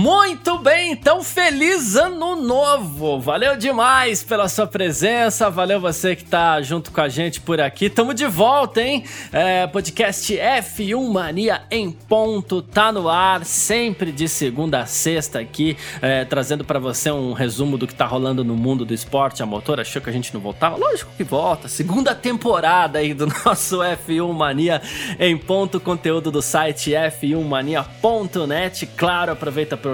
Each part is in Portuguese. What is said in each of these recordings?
Muito bem, então feliz ano novo! Valeu demais pela sua presença, valeu você que tá junto com a gente por aqui. Tamo de volta, hein? É, podcast F1 Mania em ponto, tá no ar, sempre de segunda a sexta aqui, é, trazendo para você um resumo do que tá rolando no mundo do esporte a motor. Achou que a gente não voltava? Lógico que volta, segunda temporada aí do nosso F1 Mania em ponto, conteúdo do site f1mania.net. Claro, aproveita para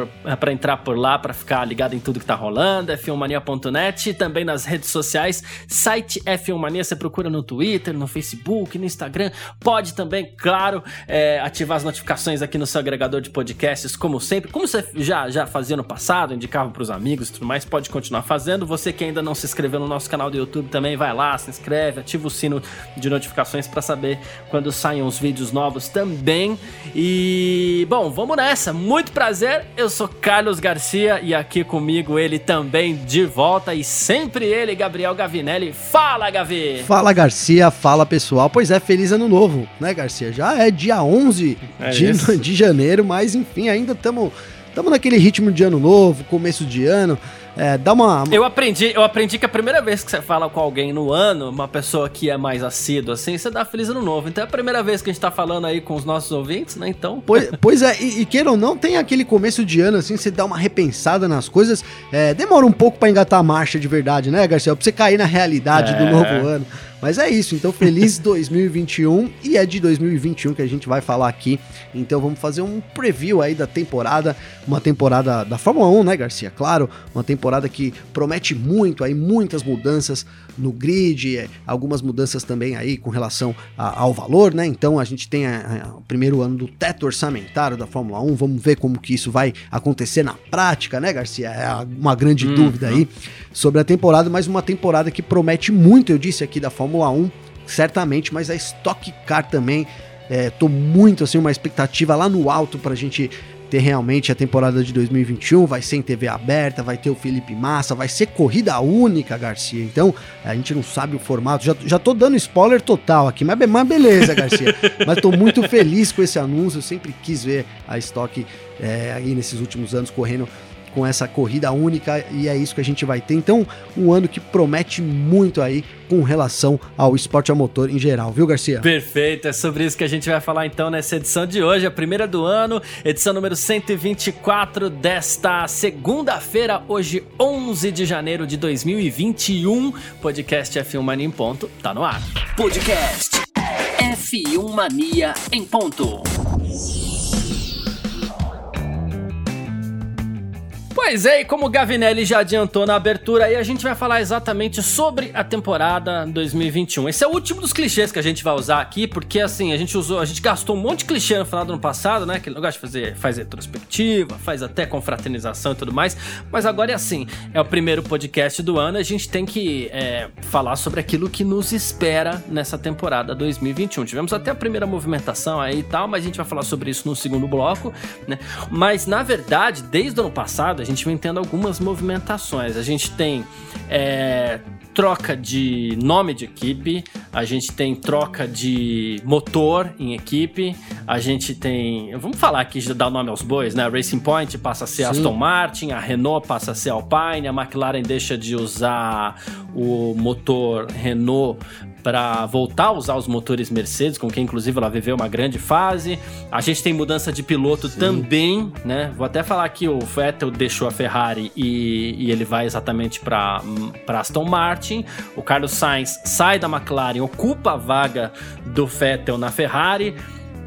entrar por lá, para ficar ligado em tudo que tá rolando, f1mania.net e também nas redes sociais, site F1 Mania, você procura no Twitter, no Facebook, no Instagram, pode também, claro, é, ativar as notificações aqui no seu agregador de podcasts, como sempre, como você já, já fazia no passado, indicava para os amigos e tudo mais, pode continuar fazendo, você que ainda não se inscreveu no nosso canal do YouTube também, vai lá, se inscreve, ativa o sino de notificações para saber quando saem os vídeos novos também, e, bom, vamos nessa, muito prazer, eu sou Carlos Garcia e aqui comigo ele também de volta e sempre ele, Gabriel Gavinelli. Fala, Gavi! Fala, Garcia. Fala, pessoal. Pois é, feliz ano novo, né, Garcia? Já é dia 11 é de, de janeiro, mas enfim, ainda estamos naquele ritmo de ano novo, começo de ano. É, dá uma. Eu aprendi, eu aprendi que a primeira vez que você fala com alguém no ano, uma pessoa que é mais assídua, assim, você dá feliz ano novo. Então é a primeira vez que a gente tá falando aí com os nossos ouvintes, né? Então. Pois, pois é, e, e queira ou não, tem aquele começo de ano, assim, você dá uma repensada nas coisas. É, demora um pouco para engatar a marcha de verdade, né, Garcia? Pra você cair na realidade é. do novo ano. Mas é isso, então feliz 2021 e é de 2021 que a gente vai falar aqui. Então vamos fazer um preview aí da temporada, uma temporada da Fórmula 1, né, Garcia? Claro, uma temporada que promete muito aí, muitas mudanças no grid, é, algumas mudanças também aí com relação a, ao valor, né? Então a gente tem a, a, o primeiro ano do teto orçamentário da Fórmula 1, vamos ver como que isso vai acontecer na prática, né, Garcia? É uma grande hum, dúvida aí sobre a temporada, mas uma temporada que promete muito, eu disse aqui da Fórmula 1, certamente, mas a Stock Car também. É, tô muito assim, uma expectativa lá no alto pra gente ter realmente a temporada de 2021, vai ser em TV aberta, vai ter o Felipe Massa, vai ser corrida única, Garcia. Então, a gente não sabe o formato. Já, já tô dando spoiler total aqui, mas, mas beleza, Garcia. mas tô muito feliz com esse anúncio. Eu sempre quis ver a Stock é, aí nesses últimos anos correndo com essa corrida única e é isso que a gente vai ter. Então, um ano que promete muito aí com relação ao esporte a motor em geral, viu, Garcia? Perfeito, é sobre isso que a gente vai falar então nessa edição de hoje, a primeira do ano, edição número 124 desta segunda-feira, hoje 11 de janeiro de 2021. Podcast F1 Mania em ponto, tá no ar. Podcast F1 Mania em ponto. Pois é, e como o Gavinelli já adiantou na abertura, aí a gente vai falar exatamente sobre a temporada 2021. Esse é o último dos clichês que a gente vai usar aqui, porque assim, a gente usou, a gente gastou um monte de clichê no final do ano passado, né? Que ele gosta de fazer, faz retrospectiva, faz até confraternização e tudo mais. Mas agora é assim, é o primeiro podcast do ano, a gente tem que é, falar sobre aquilo que nos espera nessa temporada 2021. Tivemos até a primeira movimentação aí e tal, mas a gente vai falar sobre isso no segundo bloco, né? Mas na verdade, desde o ano passado, a gente vem tendo algumas movimentações. A gente tem é, troca de nome de equipe, a gente tem troca de motor em equipe, a gente tem. Vamos falar aqui de dar o nome aos bois, né? A Racing Point passa a ser Sim. Aston Martin, a Renault passa a ser Alpine, a McLaren deixa de usar o motor Renault para voltar a usar os motores Mercedes, com quem inclusive ela viveu uma grande fase. A gente tem mudança de piloto Sim. também, né? Vou até falar que o Vettel deixou a Ferrari e, e ele vai exatamente para Aston Martin. O Carlos Sainz sai da McLaren, ocupa a vaga do Vettel na Ferrari.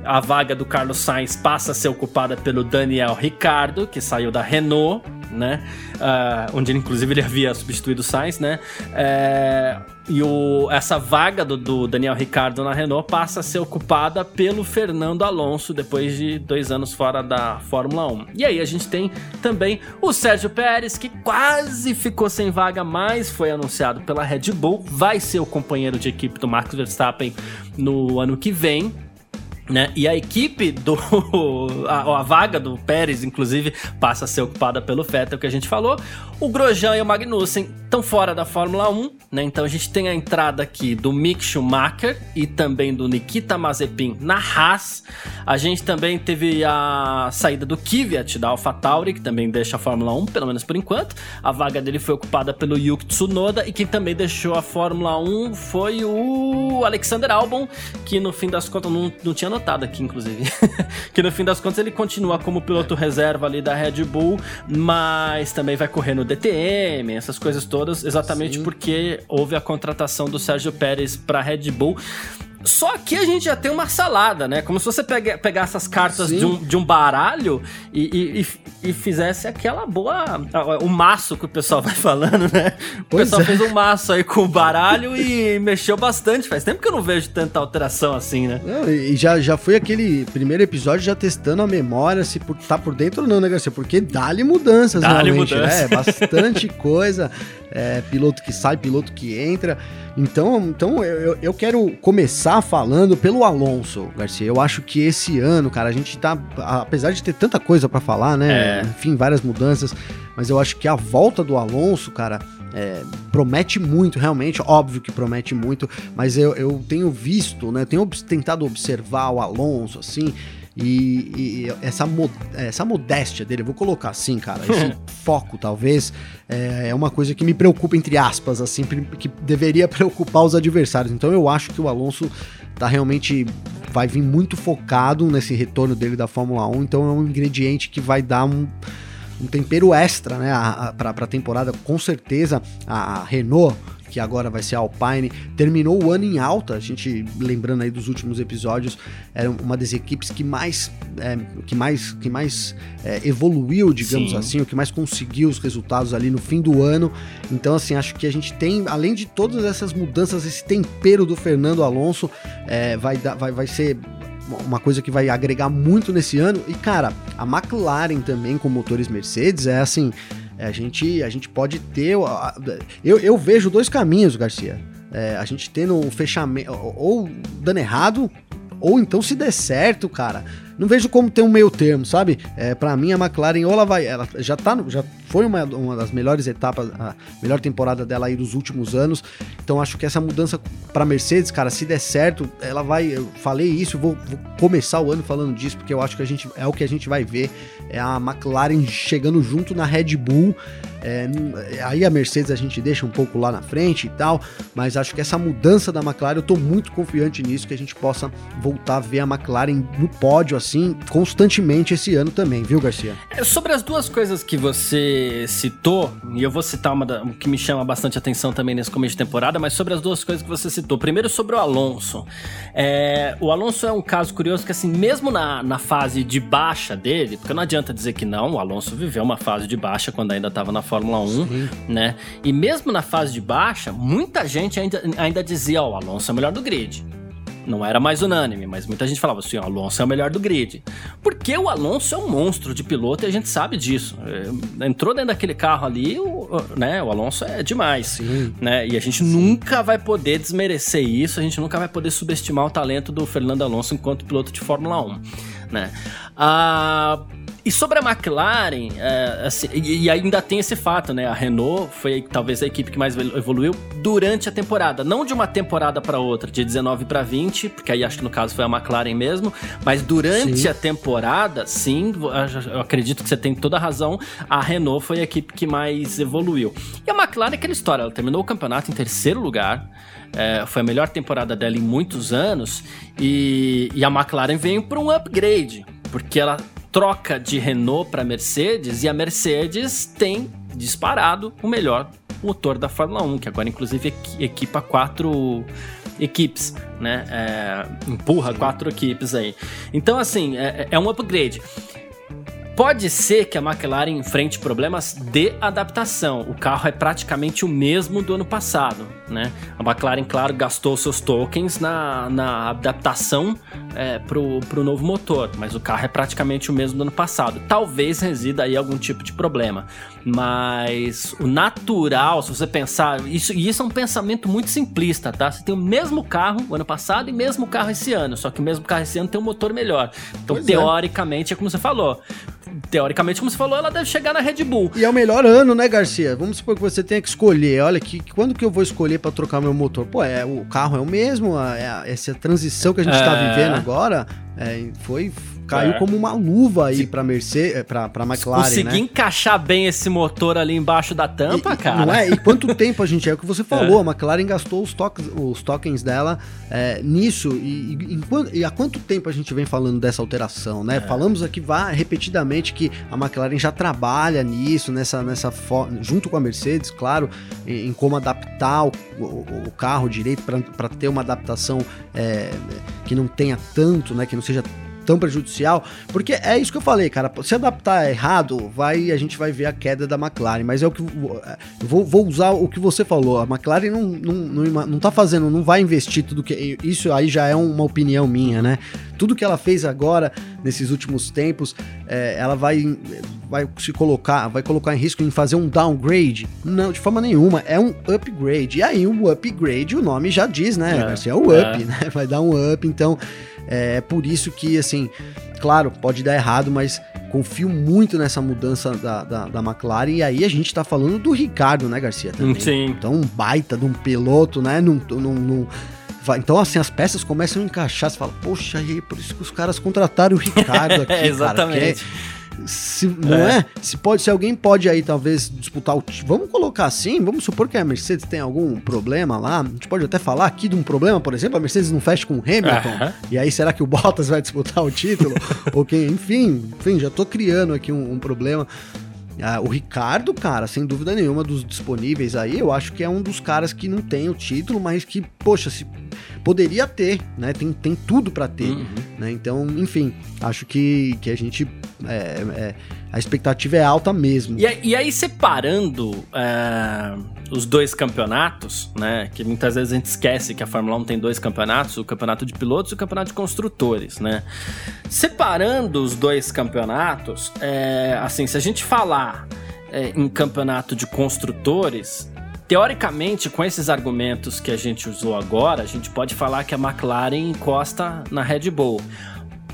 A vaga do Carlos Sainz passa a ser ocupada pelo Daniel Ricardo, que saiu da Renault né? Uh, onde inclusive ele havia substituído o Sainz, né? É, e o, essa vaga do, do, Daniel Ricardo na Renault passa a ser ocupada pelo Fernando Alonso depois de dois anos fora da Fórmula 1. E aí a gente tem também o Sérgio Pérez, que quase ficou sem vaga, mas foi anunciado pela Red Bull, vai ser o companheiro de equipe do Max Verstappen no ano que vem. Né? E a equipe do. A, a, vaga do Pérez, inclusive, passa a ser ocupada pelo Vettel, que a gente falou. O Grosjean e o Magnussen estão fora da Fórmula 1, né? Então a gente tem a entrada aqui do Mick Schumacher e também do Nikita Mazepin na Haas. A gente também teve a saída do Kvyat da AlphaTauri, que também deixa a Fórmula 1, pelo menos por enquanto. A vaga dele foi ocupada pelo Yuki Tsunoda e quem também deixou a Fórmula 1 foi o Alexander Albon, que no fim das contas não, não tinha notado aqui, inclusive, que no fim das contas ele continua como piloto reserva ali da Red Bull, mas também vai correr no DTM, essas coisas todas, exatamente Sim. porque houve a contratação do Sérgio Pérez para Red Bull. Só que a gente já tem uma salada, né? Como se você pegue, pegasse as cartas de um, de um baralho e, e, e, fizesse aquela boa. O maço que o pessoal vai falando, né? O pois pessoal é. fez um maço aí com o baralho e mexeu bastante. Faz tempo que eu não vejo tanta alteração assim, né? Não, e já, já foi aquele primeiro episódio já testando a memória, se por, tá por dentro ou não, né, Garcia? Porque dá-lhe mudanças, dá-lhe mudanças. né? Bastante coisa. É, piloto que sai, piloto que entra. Então, então eu, eu quero começar falando pelo Alonso, Garcia. Eu acho que esse ano, cara, a gente tá. Apesar de ter tanta coisa para falar, né? É. Enfim, várias mudanças. Mas eu acho que a volta do Alonso, cara. É, promete muito, realmente, óbvio que promete muito, mas eu, eu tenho visto, né? Tenho tentado observar o Alonso, assim, e, e, essa, essa modéstia dele, eu vou colocar assim, cara, esse foco talvez, é, é, uma coisa que me preocupa, entre aspas, assim, que deveria preocupar os adversários. Então eu acho que o Alonso tá realmente. vai vir muito focado nesse retorno dele da Fórmula 1, então é um ingrediente que vai dar um um tempero extra, né, para a temporada. Com certeza a Renault que agora vai ser a Alpine, terminou o ano em alta. A gente, lembrando aí dos últimos episódios, era uma das equipes que mais, é, que mais, que mais é, evoluiu, digamos Sim. assim, o que mais conseguiu os resultados ali no fim do ano. Então, assim, acho que a gente tem, além de todas essas mudanças, esse tempero do Fernando Alonso é, vai, dar, vai, vai ser uma coisa que vai agregar muito nesse ano. E, cara, a McLaren também com motores Mercedes é assim é, a, gente, a gente pode ter. Eu, eu vejo dois caminhos, Garcia. É, a gente tendo um fechamento. Ou dando errado, ou então se der certo, cara não vejo como ter um meio termo, sabe? É, para mim, a McLaren, ou ela vai. Ela já, tá, já foi uma, uma das melhores etapas, a melhor temporada dela aí dos últimos anos. Então acho que essa mudança para Mercedes, cara, se der certo, ela vai. Eu falei isso, vou, vou, começar o ano falando disso, porque eu acho que a gente é o que a gente vai ver. É a McLaren chegando junto na Red Bull. É, aí a Mercedes a gente deixa um pouco lá na frente e tal, mas acho que essa mudança da McLaren, eu tô muito confiante nisso, que a gente possa voltar a ver a McLaren no pódio, assim, constantemente esse ano também, viu, Garcia? É, sobre as duas coisas que você citou, e eu vou citar uma da, que me chama bastante atenção também nesse começo de temporada, mas sobre as duas coisas que você citou. Primeiro sobre o Alonso. É, o Alonso é um caso curioso que, assim, mesmo na, na fase de baixa dele, porque não adianta dizer que não, o Alonso viveu uma fase de baixa quando ainda estava na Fórmula 1, Sim. né? E mesmo na fase de baixa, muita gente ainda, ainda dizia, ó, oh, o Alonso é o melhor do grid. Não era mais unânime, mas muita gente falava assim: o Alonso é o melhor do grid. Porque o Alonso é um monstro de piloto e a gente sabe disso. É, entrou dentro daquele carro ali, o, né, o Alonso é demais. Sim. Né? E a gente Sim. nunca vai poder desmerecer isso, a gente nunca vai poder subestimar o talento do Fernando Alonso enquanto piloto de Fórmula 1. Né? Ah e sobre a McLaren, é, assim, e, e, ainda tem esse fato, né? A Renault foi talvez a equipe que mais evoluiu durante a temporada. Não de uma temporada para outra, de 19 para 20, porque aí acho que no caso foi a McLaren mesmo, mas durante sim. a temporada, sim, eu acredito que você tem toda a razão, a Renault foi a equipe que mais evoluiu. E a McLaren é aquela história, ela terminou o campeonato em terceiro lugar, é, foi a melhor temporada dela em muitos anos, e, e a McLaren veio para um upgrade, porque ela troca de Renault para Mercedes e a Mercedes tem disparado o melhor motor da Fórmula 1, que agora inclusive equipa quatro equipes, né? É, empurra quatro equipes aí. Então, assim, é, é um upgrade. Pode ser que a McLaren enfrente problemas de adaptação. O carro é praticamente o mesmo do ano passado, né? A McLaren, claro, gastou seus tokens na, na adaptação é, pro, pro novo motor, mas o carro é praticamente o mesmo do ano passado. Talvez resida aí algum tipo de problema, mas o natural, se você pensar, isso, e isso é um pensamento muito simplista, tá? Você tem o mesmo carro o ano passado e mesmo carro esse ano, só que o mesmo carro esse ano tem um motor melhor. Então, pois é. teoricamente, é. é como você falou, teoricamente, como você falou, ela deve chegar na Red Bull. E é o melhor ano, né, Garcia? Vamos supor que você tenha que escolher. Olha, que, quando que eu vou escolher para trocar meu motor? Pô, é, o carro é o mesmo, é, essa transição que a gente está é... vivendo agora é, foi caiu é. como uma luva aí para Mercedes, é, para para McLaren, Conseguir né? encaixar bem esse motor ali embaixo da tampa, e, cara. Não é? E quanto tempo a gente é o que você falou, é. a McLaren gastou os, toques, os tokens dela é, nisso e, e, e, há quanto tempo a gente vem falando dessa alteração, né? É. Falamos aqui vá, repetidamente que a McLaren já trabalha nisso, nessa nessa junto com a Mercedes, claro, em, em como adaptar o, o, o carro direito para ter uma adaptação é, que não tenha tanto, né? Que não seja tão prejudicial, porque é isso que eu falei, cara. Se adaptar errado, vai a gente vai ver a queda da McLaren. Mas é o que eu vou, vou usar o que você falou. A McLaren não, não, não, não tá fazendo, não vai investir tudo que. Isso aí já é uma opinião minha, né? Tudo que ela fez agora, nesses últimos tempos, é, ela vai, vai se colocar, vai colocar em risco em fazer um downgrade? Não, de forma nenhuma. É um upgrade. E aí, um upgrade, o nome já diz, né? É, é o up, é. né? Vai dar um up, então. É por isso que, assim, claro, pode dar errado, mas confio muito nessa mudança da, da, da McLaren. E aí a gente tá falando do Ricardo, né, Garcia? Também. Sim. Então, um baita de um piloto, né? Num, num, num então, assim, as peças começam a encaixar. Você fala, poxa, e aí, por isso que os caras contrataram o Ricardo aqui, Exatamente. Cara, se, não é. é. Se, pode, se alguém pode aí talvez disputar o. Vamos colocar assim, vamos supor que a Mercedes tem algum problema lá. A gente pode até falar aqui de um problema, por exemplo, a Mercedes não fecha com o Hamilton. Uh -huh. E aí será que o Bottas vai disputar o título? Ou quem? Enfim, enfim, já tô criando aqui um, um problema. Ah, o Ricardo, cara, sem dúvida nenhuma, dos disponíveis aí, eu acho que é um dos caras que não tem o título, mas que, poxa, se poderia ter, né? Tem, tem tudo para ter, uhum. né? Então, enfim, acho que, que a gente é, é, a expectativa é alta mesmo. E, e aí, separando é, os dois campeonatos, né? Que muitas vezes a gente esquece que a Fórmula 1 tem dois campeonatos, o campeonato de pilotos e o campeonato de construtores, né? Separando os dois campeonatos, é, assim, se a gente falar é, em campeonato de construtores, Teoricamente, com esses argumentos que a gente usou agora, a gente pode falar que a McLaren encosta na Red Bull.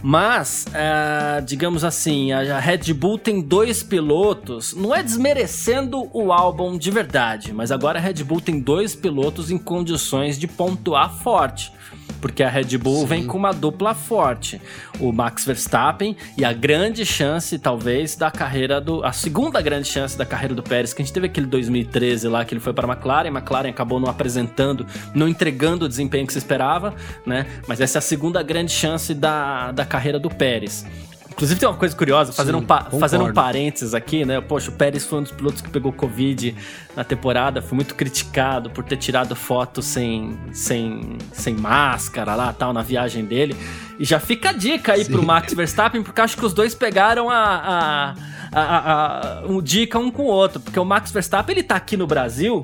Mas, uh, digamos assim, a Red Bull tem dois pilotos, não é desmerecendo o álbum de verdade, mas agora a Red Bull tem dois pilotos em condições de pontuar forte porque a Red Bull Sim. vem com uma dupla forte. O Max Verstappen e a grande chance, talvez, da carreira do. A segunda grande chance da carreira do Pérez, que a gente teve aquele 2013 lá que ele foi para a McLaren, a McLaren acabou não apresentando, não entregando o desempenho que se esperava, né? Mas essa é a segunda grande chance da, da carreira do Pérez. Inclusive tem uma coisa curiosa, fazendo, Sim, um, fazendo um parênteses aqui, né? Poxa, o Pérez foi um dos pilotos que pegou Covid na temporada, foi muito criticado por ter tirado foto sem, sem, sem máscara lá, tal, na viagem dele. E já fica a dica aí Sim. pro Max Verstappen, porque acho que os dois pegaram a, a, a, a, a um dica um com o outro. Porque o Max Verstappen, ele tá aqui no Brasil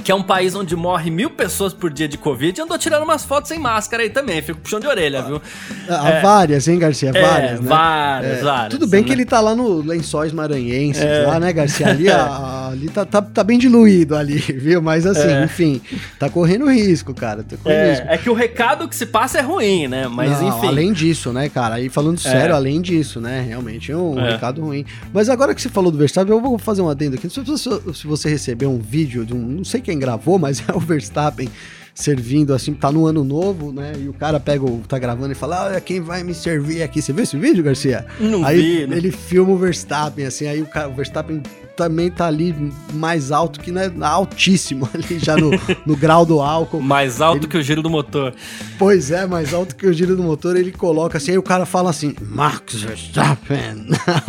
que é um país onde morre mil pessoas por dia de Covid, andou tirando umas fotos sem máscara aí também, fico puxando de orelha, viu? Há é, várias, hein, Garcia? É, várias, né? Várias, é, várias. Tudo bem né? que ele tá lá no Lençóis Maranhenses, é. lá, né, Garcia? Ali, a, ali tá, tá, tá, bem diluído ali, viu? Mas assim, é. enfim, tá correndo risco, cara. Tá correndo é, risco. é que o recado que se passa é ruim, né? Mas Não, enfim. Além disso, né, cara? Aí falando sério, além disso, né? Realmente é um recado ruim. Mas agora que você falou do Verstappen, eu vou fazer um adendo aqui. Não sei se você recebeu um vídeo de um. Não sei quem gravou, mas o Verstappen servindo assim, tá no ano novo, né? E o cara pega, o, tá gravando e fala: Olha, quem vai me servir aqui? Você viu esse vídeo, Garcia? Não aí vi, né? ele filma o Verstappen, assim, aí o, cara, o Verstappen também tá ali mais alto que né, altíssimo ali já no, no grau do álcool. Mais alto ele... que o giro do motor. Pois é, mais alto que o giro do motor. Ele coloca assim, aí o cara fala assim, Max Verstappen.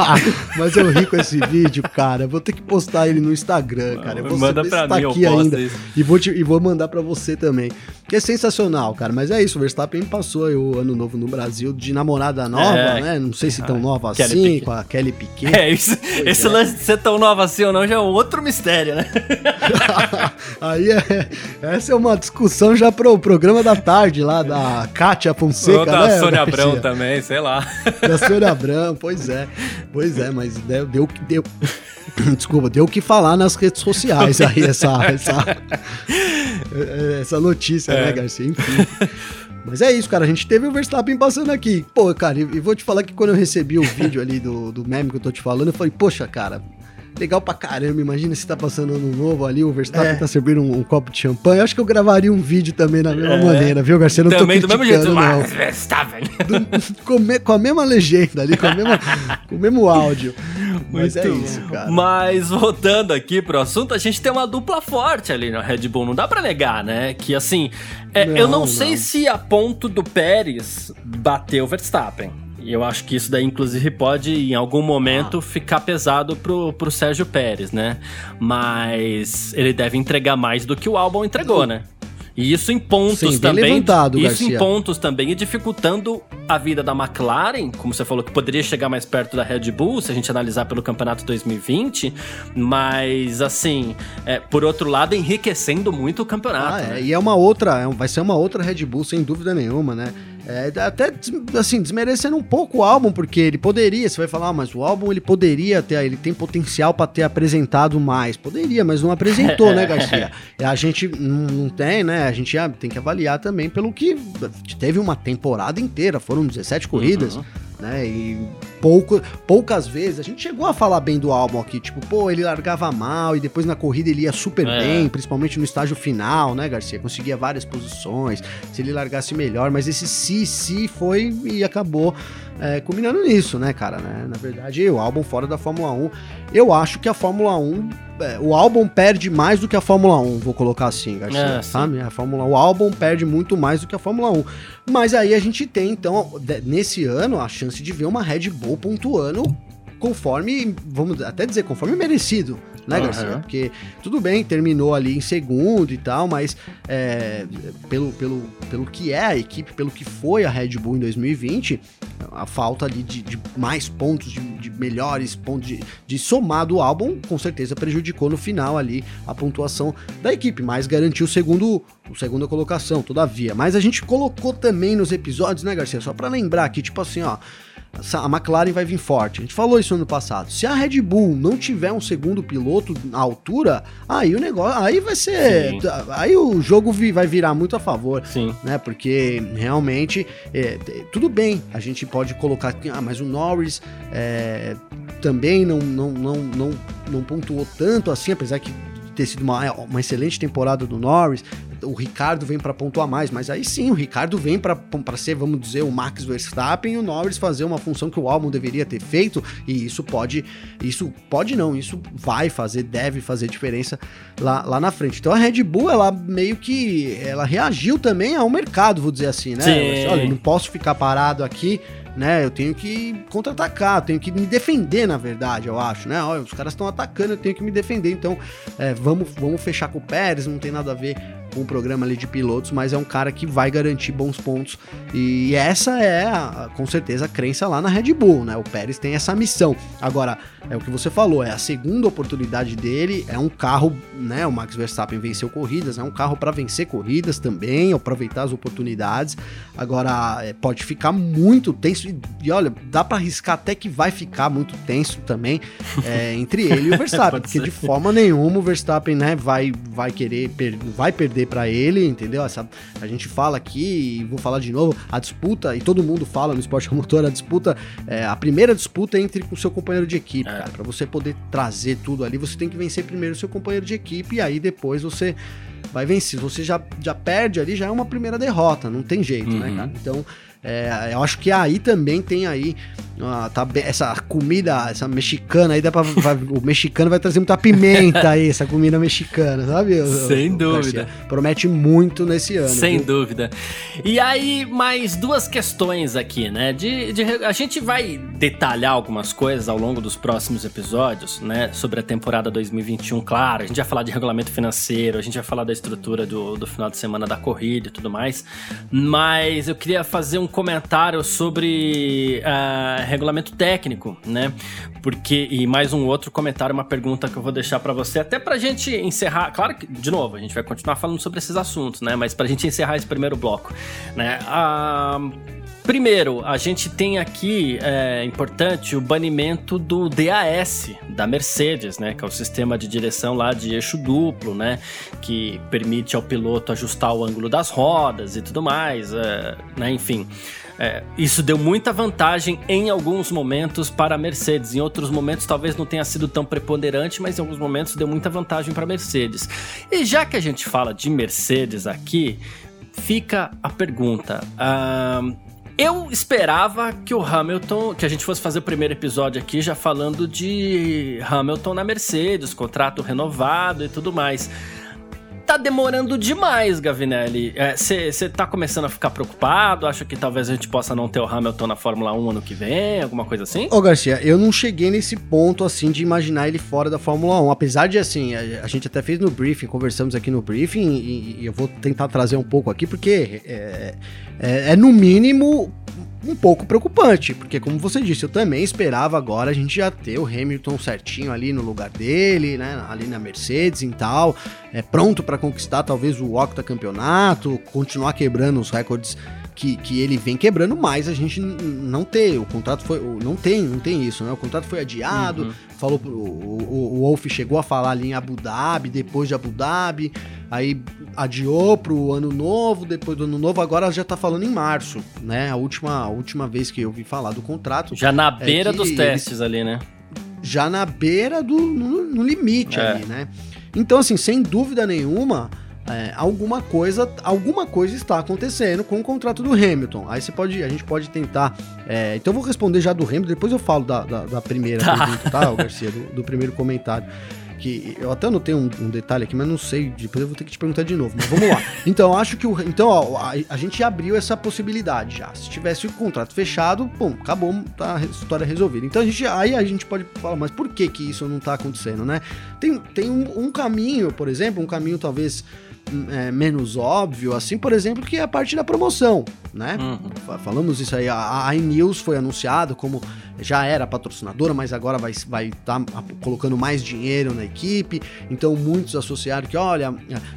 Mas eu ri com esse vídeo, cara. Vou ter que postar ele no Instagram, cara. Eu vou Manda pra tá mim, aqui ainda. E vou, te, e vou mandar pra você também. Que é sensacional, cara. Mas é isso, o Verstappen passou o ano novo no Brasil de namorada nova, é, né? Não sei se tão nova Kelly assim, Piquet. com a Kelly Piquet. É, isso, esse é. lance de ser tão nova assim ou não já é outro mistério, né? Aí é, essa é uma discussão já pro programa da tarde lá, da Kátia Fonseca, ou da né? Sônia Abrão também, sei lá. Da Sônia Abrão, pois é. Pois é, mas deu, deu, deu Desculpa, deu o que falar nas redes sociais aí, essa, essa, essa notícia, né, é. né, Garcia? Enfim. Mas é isso, cara. A gente teve o Verstappen passando aqui. Pô, cara, e vou te falar que quando eu recebi o vídeo ali do, do meme que eu tô te falando, eu falei, poxa, cara, legal pra caramba. Imagina se tá passando ano novo ali, o Verstappen é. tá servindo um, um, copo de champanhe. Eu acho que eu gravaria um vídeo também na mesma é. maneira, viu, Garcia? Não também do mesmo jeito, mas Verstappen. Do, com, a mesma legenda ali, com, a mesma, com o mesmo áudio. Mas é Muito é isso, cara. Mas voltando aqui pro assunto, a gente tem uma dupla forte ali no Red Bull. Não dá pra negar, né? Que assim, é, não, eu não, não sei se a ponto do Pérez bater o Verstappen. E eu acho que isso daí, inclusive, pode, em algum momento, ah. ficar pesado pro, pro Sérgio Pérez, né? Mas ele deve entregar mais do que o álbum entregou, né? E isso em pontos Sim, também. Levantado, isso Garcia. em pontos também e dificultando a vida da McLaren, como você falou, que poderia chegar mais perto da Red Bull, se a gente analisar pelo campeonato 2020. Mas, assim, é, por outro lado, enriquecendo muito o campeonato. Ah, é, né? E é uma outra, é vai ser uma outra Red Bull, sem dúvida nenhuma, né? É, até, assim, desmerecendo um pouco o álbum, porque ele poderia, você vai falar, ah, mas o álbum ele poderia ter, ele tem potencial para ter apresentado mais. Poderia, mas não apresentou, né, Garcia? A gente não tem, né? A gente tem que avaliar também pelo que teve uma temporada inteira, foram 17 corridas. Uhum né? E pouco, poucas vezes a gente chegou a falar bem do álbum aqui, tipo, pô, ele largava mal e depois na corrida ele ia super é. bem, principalmente no estágio final, né, Garcia? Conseguia várias posições, se ele largasse melhor, mas esse si, si foi e acabou é, combinando nisso, né, cara? Né? Na verdade, o álbum fora da Fórmula 1, eu acho que a Fórmula 1 é, o álbum perde mais do que a Fórmula 1, vou colocar assim, Garcia, é, sabe? A Fórmula, o álbum perde muito mais do que a Fórmula 1. Mas aí a gente tem, então, nesse ano, a chance de ver uma Red Bull pontuando conforme, vamos até dizer, conforme merecido, né, uhum. Garcia? Porque tudo bem, terminou ali em segundo e tal, mas é, pelo, pelo, pelo que é a equipe, pelo que foi a Red Bull em 2020, a falta ali de, de mais pontos, de, de, melhores pontos, de, de somar do álbum, com certeza prejudicou no final ali a pontuação da equipe, mas garantiu o segundo, o segunda colocação, todavia. Mas a gente colocou também nos episódios, né, Garcia? Só para lembrar que, tipo assim, ó a McLaren vai vir forte. A gente falou isso ano passado. Se a Red Bull não tiver um segundo piloto à altura, aí o negócio, aí vai ser, Sim. aí o jogo vai virar muito a favor, Sim. né? Porque realmente é, tudo bem, a gente pode colocar, ah, mas o Norris é, também não, não, não, não, não pontuou tanto assim, apesar que ter sido uma, uma excelente temporada do Norris, o Ricardo vem para pontuar mais, mas aí sim, o Ricardo vem para ser, vamos dizer, o Max Verstappen e o Norris fazer uma função que o álbum deveria ter feito, e isso pode, isso pode não, isso vai fazer, deve fazer diferença lá, lá na frente. Então a Red Bull, ela meio que, ela reagiu também ao mercado, vou dizer assim, né? Sim. Olha, não posso ficar parado aqui, né? Eu tenho que contra-atacar, eu tenho que me defender, na verdade, eu acho, né? Olha, os caras estão atacando, eu tenho que me defender. Então, é, vamos, vamos fechar com o Pérez, não tem nada a ver com o programa ali de pilotos, mas é um cara que vai garantir bons pontos. E essa é, a, com certeza, a crença lá na Red Bull, né? O Pérez tem essa missão. Agora, é o que você falou, é a segunda oportunidade dele, é um carro, né? O Max Verstappen venceu corridas, é um carro para vencer corridas também, aproveitar as oportunidades. Agora, é, pode ficar muito tenso, e, e olha, dá para arriscar até que vai ficar muito tenso também é, entre ele e o Verstappen, porque de forma nenhuma o Verstappen, né, vai, vai querer, per vai perder para ele, entendeu? Essa, a gente fala aqui, e vou falar de novo, a disputa, e todo mundo fala no esporte motor, a disputa, é, a primeira disputa é entre o seu companheiro de equipe, é. cara. Pra você poder trazer tudo ali, você tem que vencer primeiro o seu companheiro de equipe, e aí depois você vai vencer. Você já, já perde ali, já é uma primeira derrota, não tem jeito, né, uhum. né, cara? Então, É, eu acho que aí também tem aí ah, tá essa comida, essa mexicana aí, dá pra, vai, o mexicano vai trazer muita pimenta aí, essa comida mexicana, sabe? Sem o, dúvida. Promete muito nesse ano. Sem viu? dúvida. E aí, mais duas questões aqui, né? De, de, a gente vai detalhar algumas coisas ao longo dos próximos episódios, né? Sobre a temporada 2021, claro. A gente vai falar de regulamento financeiro, a gente vai falar da estrutura do, do final de semana da corrida e tudo mais. Mas eu queria fazer um comentário sobre. Uh, regulamento técnico, né? Porque, e mais um outro comentário, uma pergunta que eu vou deixar para você, até pra gente encerrar. Claro que, de novo, a gente vai continuar falando sobre esses assuntos, né? Mas pra gente encerrar esse primeiro bloco, né? Ah, Primeiro, a gente tem aqui, é importante, o banimento do DAS da Mercedes, né? Que é o sistema de direção lá de eixo duplo, né? Que permite ao piloto ajustar o ângulo das rodas e tudo mais, é, né? Enfim. É, isso deu muita vantagem em alguns momentos para a Mercedes. Em outros momentos talvez não tenha sido tão preponderante, mas em alguns momentos deu muita vantagem para a Mercedes. E já que a gente fala de Mercedes aqui, fica a pergunta. Uh, eu esperava que o Hamilton, que a gente fosse fazer o primeiro episódio aqui já falando de Hamilton na Mercedes, contrato renovado e tudo mais tá demorando demais, Gavinelli. Você é, tá começando a ficar preocupado? Acha que talvez a gente possa não ter o Hamilton na Fórmula 1 ano que vem? Alguma coisa assim? Ô, Garcia, eu não cheguei nesse ponto, assim, de imaginar ele fora da Fórmula 1. Apesar de, assim, a, a gente até fez no briefing, conversamos aqui no briefing, e, e eu vou tentar trazer um pouco aqui, porque é, é, é no mínimo um pouco preocupante, porque como você disse, eu também esperava agora a gente já ter o Hamilton certinho ali no lugar dele, né, ali na Mercedes e tal, é pronto para conquistar talvez o octacampeonato, continuar quebrando os recordes que, que ele vem quebrando, mas a gente não tem, o contrato foi, não tem, não tem isso, né? O contrato foi adiado, uhum. falou pro, o, o Wolf chegou a falar ali em Abu Dhabi, depois de Abu Dhabi, aí adiou pro ano novo, depois do ano novo, agora já tá falando em março, né? A última, a última vez que eu vi falar do contrato. Já na é beira é dos testes ali, né? Já na beira do no, no limite é. ali, né? Então, assim, sem dúvida nenhuma, é, alguma coisa alguma coisa está acontecendo com o contrato do Hamilton. Aí você pode, a gente pode tentar. É, então eu vou responder já do Hamilton, depois eu falo da, da, da primeira tá. pergunta, tá, Garcia, do, do, primeiro comentário. Que eu até anotei um, um, detalhe aqui, mas não sei, depois eu vou ter que te perguntar de novo. Mas vamos lá. Então, acho que o. Então, ó, a, a, gente abriu essa possibilidade já. Se tivesse o contrato fechado, bom, acabou, tá a história resolvida. Então a gente, aí a gente pode falar, mas por que que isso não tá acontecendo, né? Tem, tem um, um caminho, por exemplo, um caminho talvez é, menos óbvio, assim, por exemplo, que é a parte da promoção, né? Uhum. Falamos isso aí, a, a iNews foi anunciado como já era patrocinadora, mas agora vai estar vai tá colocando mais dinheiro na equipe. Então muitos associaram que, olha,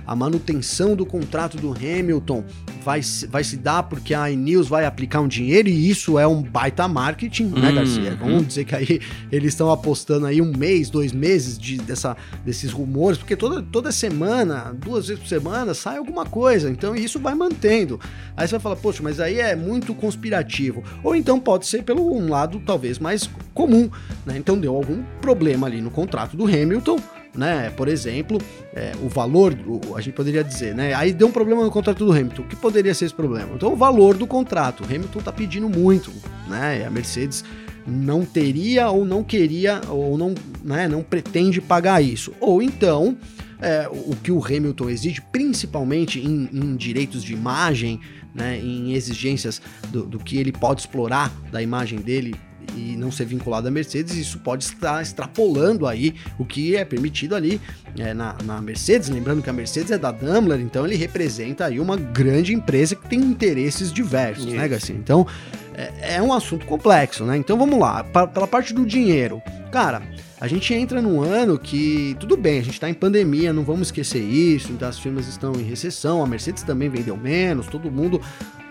a manutenção do contrato do Hamilton vai, vai se dar porque a iNews vai aplicar um dinheiro e isso é um baita marketing, né, uhum. Garcia? Vamos dizer que aí eles estão apostando aí um mês, dois meses de, dessa, desses rumores, porque toda, toda semana, duas vezes por semana, sai alguma coisa. Então isso vai mantendo. Aí você vai falar, poxa, mas aí é muito conspirativo. Ou então pode ser pelo um lado, talvez vez mais comum. Né? Então deu algum problema ali no contrato do Hamilton, né? Por exemplo, é, o valor, o, a gente poderia dizer, né? Aí deu um problema no contrato do Hamilton. O que poderia ser esse problema? Então o valor do contrato. O Hamilton tá pedindo muito, né? A Mercedes não teria ou não queria ou não, né, não pretende pagar isso. Ou então é, o que o Hamilton exige, principalmente em, em direitos de imagem, né, em exigências do, do, que ele pode explorar da imagem dele e não ser vinculado à Mercedes, isso pode estar extrapolando aí o que é permitido ali é, na, na, Mercedes. Lembrando que a Mercedes é da Daimler, então ele representa aí uma grande empresa que tem interesses diversos, né, isso. né, Garcia? Então é, é, um assunto complexo, né? Então vamos lá, pra, pela parte do dinheiro. Cara, a gente entra num ano que, tudo bem, a gente está em pandemia, não vamos esquecer isso, então as firmas estão em recessão, a Mercedes também vendeu menos, todo mundo,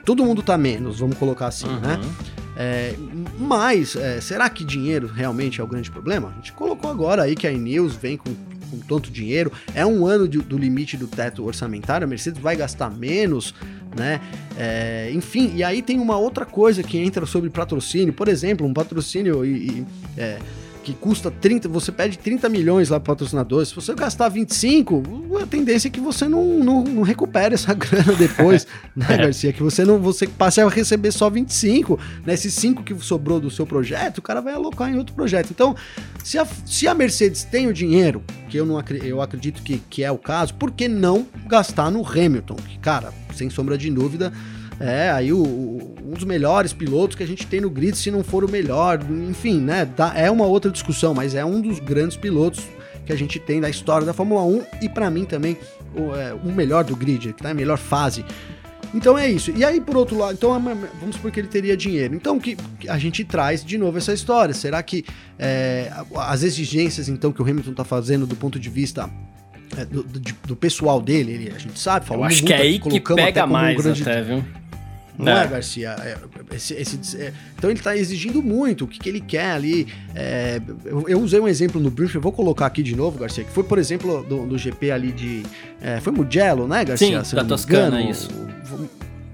todo mundo tá menos, vamos colocar assim, né? uhum. né? É, mas, é, será que dinheiro realmente é o grande problema? A gente colocou agora aí que a Inews vem com, com tanto dinheiro, é um ano de, do limite do teto orçamentário, a Mercedes vai gastar menos, né? É, enfim, e aí tem uma outra coisa que entra sobre patrocínio, por exemplo, um patrocínio e, e é, que custa 30, você pede 30 milhões lá pro patrocinador, se você gastar 25, a tendência é que você não, não, não recupere essa grana depois, né, é. Garcia? Que você não você passe a receber só 25, né? Esses 5 que sobrou do seu projeto, o cara vai alocar em outro projeto. Então, se a, se a Mercedes tem o dinheiro, que eu, não, eu acredito que, que é o caso, por que não gastar no Hamilton? Que, cara, sem sombra de dúvida, é, aí o, o, um dos melhores pilotos que a gente tem no grid, se não for o melhor, enfim, né? Tá, é uma outra discussão, mas é um dos grandes pilotos que a gente tem da história da Fórmula 1 e para mim também o, é, o, melhor do grid, que tá em melhor fase. Então é isso. E aí, por outro lado, então vamos supor que ele teria dinheiro. Então que a gente traz de novo essa história. Será que é, as exigências então que o Hamilton está fazendo do ponto de vista é, do, do, do, pessoal dele, ele, a gente sabe, falou muito, que é aí que pega mais um grande... até, viu? Não é, é Garcia? É, esse, esse, é, então ele está exigindo muito, o que, que ele quer ali. É, eu, eu, usei um exemplo no briefing, vou colocar aqui de novo, Garcia, que foi, por exemplo, do, do GP ali de. É, foi Mugello, né, Garcia? Sim, da Toscana, isso.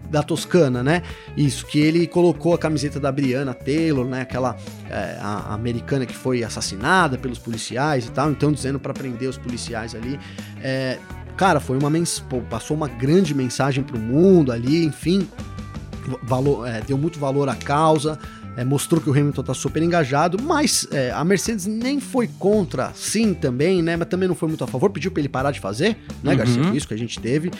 Da Toscana, né? Isso, que ele colocou a camiseta da Brianna Taylor, né? Aquela é, a, a americana que foi assassinada pelos policiais e tal, então dizendo para prender os policiais ali. cara, foi uma mens passou uma grande mensagem para o mundo ali, enfim valor, é, deu muito valor à causa, é, mostrou que o Hamilton está super engajado, mas é, a Mercedes nem foi contra, sim, também, né? Mas também não foi muito a favor, pediu para ele parar de fazer, né, uhum. Garcia? Isso que a gente teve.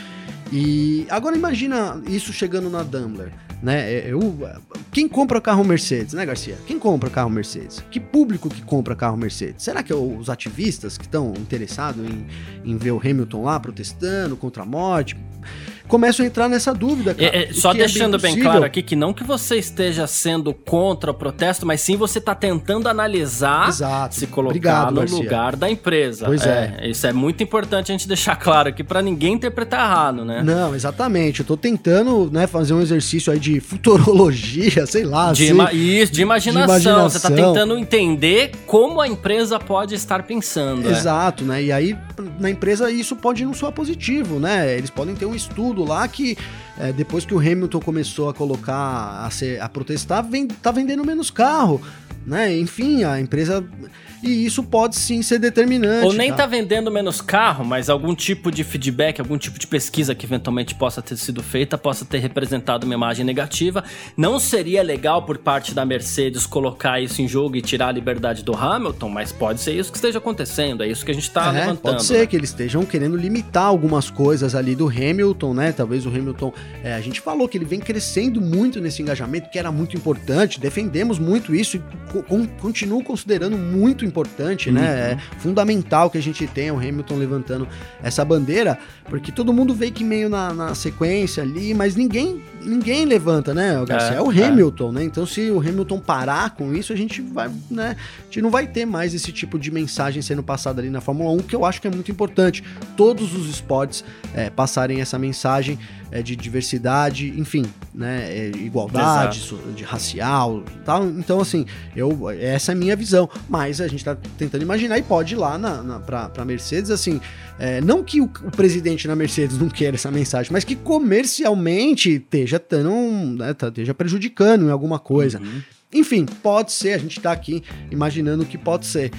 E agora imagina isso chegando na Daimler, né? É, eu, quem compra carro Mercedes, né, Garcia? Quem compra carro Mercedes? Que público que compra carro Mercedes? Será que é os ativistas que estão interessados em, em ver o Hamilton lá protestando contra a morte? Começam a entrar nessa dúvida, cara. É, é, só é deixando é bem, bem, claro aqui que não que você esteja sendo contra o protesto, mas sim você está tentando analisar Exato. se colocar Obrigado, no Garcia. lugar da empresa. Pois é. é. Isso é muito importante a gente deixar claro aqui para ninguém interpretar errado, né? Não, exatamente. Eu tô tentando, né, fazer um exercício aí de futurologia, sei lá. De, ima isso, de imaginação. de imaginação. Você tá tentando entender como a empresa pode estar pensando. É. Exato, né? E aí, na empresa, isso pode não soar positivo, né? Eles podem ter um estudo estudo lá que é, depois que o Hamilton começou a colocar, a, ser, a protestar, vem, tá vendendo menos carro, né? Enfim, a empresa e isso pode sim ser determinante. Ou nem tá, tá vendendo menos carro, mas algum tipo de feedback, algum tipo de pesquisa que eventualmente possa ter sido feita, possa ter representado uma imagem negativa. Não seria legal por parte da Mercedes colocar isso em jogo e tirar a liberdade do Hamilton, mas pode ser isso que esteja acontecendo, é isso que a gente está é, levantando. Pode ser né? que eles estejam querendo limitar algumas coisas ali do Hamilton, né? Talvez o Hamilton, é, a gente falou que ele vem crescendo muito nesse engajamento, que era muito importante, defendemos muito isso e continuo considerando muito importante, né? uhum. né? É fundamental que a gente tenha o Hamilton levantando essa bandeira, porque todo mundo vê que meio na, na sequência ali, mas ninguém ninguém levanta, né, Garcia? É, é o é. Hamilton, é. né? Então, se o Hamilton parar com isso, a gente vai, né? A gente não vai ter mais esse tipo de mensagem sendo passada ali na Fórmula 1, que eu acho que é muito importante. Todos os esportes é, passarem essa mensagem é, de diversidade, enfim, né? É, igualdade, de racial, tal. Então, assim, eu essa é a minha visão. Mas a gente tá tentando imaginar e pode ir lá na, na pra Mercedes, assim, é, não que o, o, presidente na Mercedes não queira essa mensagem, mas que comercialmente esteja, tão, né, tá, esteja prejudicando em alguma coisa. Uhum. Enfim, pode ser, a gente tá aqui imaginando o que pode ser.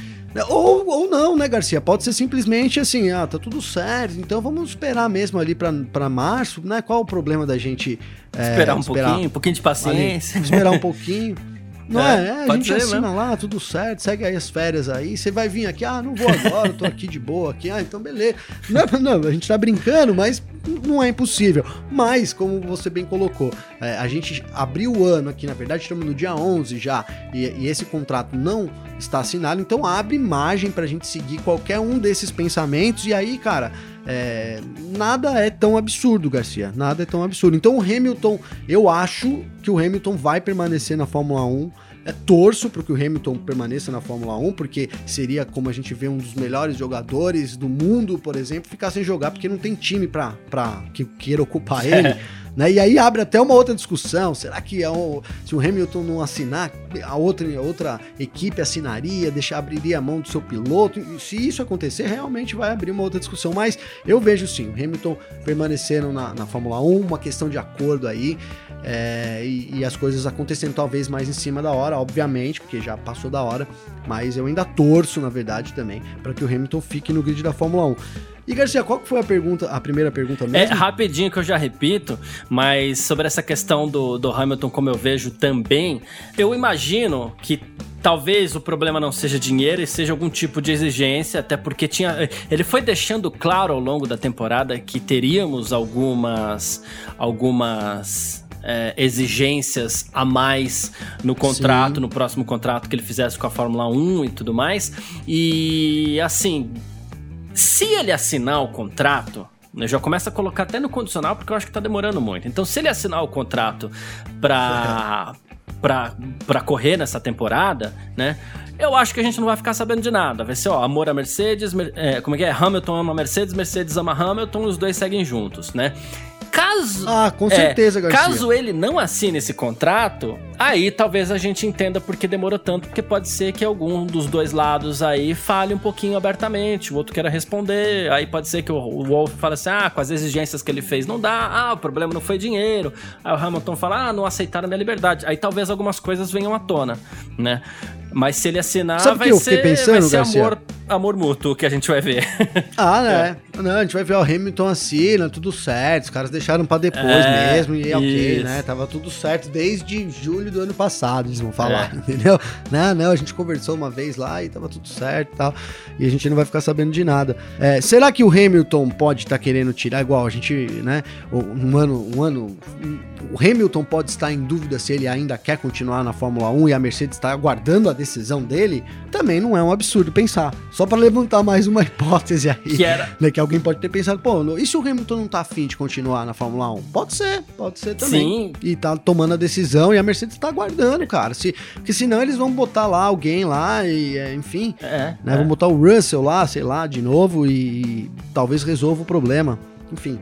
Ou, ou não, né, Garcia? Pode ser simplesmente assim, ah, tá tudo certo, então vamos esperar mesmo ali para março, né? Qual o problema da gente é, esperar um esperar, pouquinho, um pouquinho de paciência. Ali, esperar um pouquinho. Não é, é, é a gente assina mesmo. lá, tudo certo, segue aí as férias aí. Você vai vir aqui, ah, não vou agora, tô aqui de boa aqui. Ah, então beleza. Não, não, a gente tá brincando, mas não é impossível. Mas, como você bem colocou, é, a gente abriu o ano aqui, na verdade, estamos no dia 11 já, e, e esse contrato não está assinado, então abre margem pra gente seguir qualquer um desses pensamentos. E aí, cara, é, nada é tão absurdo, Garcia. Nada é tão absurdo. Então o Hamilton, eu acho que o Hamilton vai permanecer na Fórmula 1. É, torço para que o Hamilton permaneça na Fórmula 1, porque seria, como a gente vê, um dos melhores jogadores do mundo, por exemplo, ficar sem jogar porque não tem time para que queira ocupar ele. Né? E aí abre até uma outra discussão. Será que é o, se o Hamilton não assinar, a outra, a outra equipe assinaria, deixar abriria a mão do seu piloto? E se isso acontecer, realmente vai abrir uma outra discussão. Mas eu vejo sim, o Hamilton permanecendo na, na Fórmula 1, uma questão de acordo aí. É, e, e, as coisas acontecendo talvez mais em cima da hora, obviamente, porque já passou da hora, mas eu ainda torço, na verdade, também, para que o Hamilton fique no grid da Fórmula 1. E Garcia, qual foi a pergunta, a primeira pergunta mesmo? É rapidinho que eu já repito, mas sobre essa questão do, do Hamilton, como eu vejo também, eu imagino que talvez o problema não seja dinheiro e seja algum tipo de exigência, até porque tinha. Ele foi deixando claro ao longo da temporada que teríamos algumas. algumas é, exigências a mais no contrato, Sim. no próximo contrato que ele fizesse com a Fórmula 1 e tudo mais. E assim, se ele assinar o contrato, eu já começo a colocar até no condicional porque eu acho que tá demorando muito. Então, se ele assinar o contrato pra, pra, pra correr nessa temporada, né? Eu acho que a gente não vai ficar sabendo de nada. Vai ser, ó, amor a Mercedes, é, como é que é? Hamilton ama Mercedes, Mercedes ama Hamilton, os dois seguem juntos, né? Caso. Ah, com certeza, é, Garcia. Caso ele não assine esse contrato, aí talvez a gente entenda por que demorou tanto, porque pode ser que algum dos dois lados aí fale um pouquinho abertamente, o outro queira responder, aí pode ser que o, o Wolf fale assim, ah, com as exigências que ele fez não dá, ah, o problema não foi dinheiro, aí o Hamilton fala, ah, não aceitaram a minha liberdade, aí talvez algumas coisas venham à tona, né? Mas se ele assinar, Sabe vai, que eu ser, pensando, vai ser amor, amor mútuo que a gente vai ver. Ah, né? É. Não, a gente vai ver o Hamilton assina, tudo certo. Os caras deixaram pra depois é, mesmo e é ok, né? Tava tudo certo desde julho do ano passado, eles vão falar, é. entendeu? Não, não, a gente conversou uma vez lá e tava tudo certo e tal. E a gente não vai ficar sabendo de nada. É, será que o Hamilton pode estar tá querendo tirar igual a gente, né? Um ano, um ano. O Hamilton pode estar em dúvida se ele ainda quer continuar na Fórmula 1 e a Mercedes está aguardando a decisão dele, também não é um absurdo pensar. Só para levantar mais uma hipótese aí. Que era. Né, que alguém pode ter pensado, pô, e se o Hamilton não tá afim de continuar na Fórmula 1? Pode ser, pode ser também. Sim. E tá tomando a decisão e a Mercedes tá aguardando, cara. Se, porque senão eles vão botar lá alguém lá e, é, enfim. É, né, é. Vão botar o Russell lá, sei lá, de novo e talvez resolva o problema. Enfim.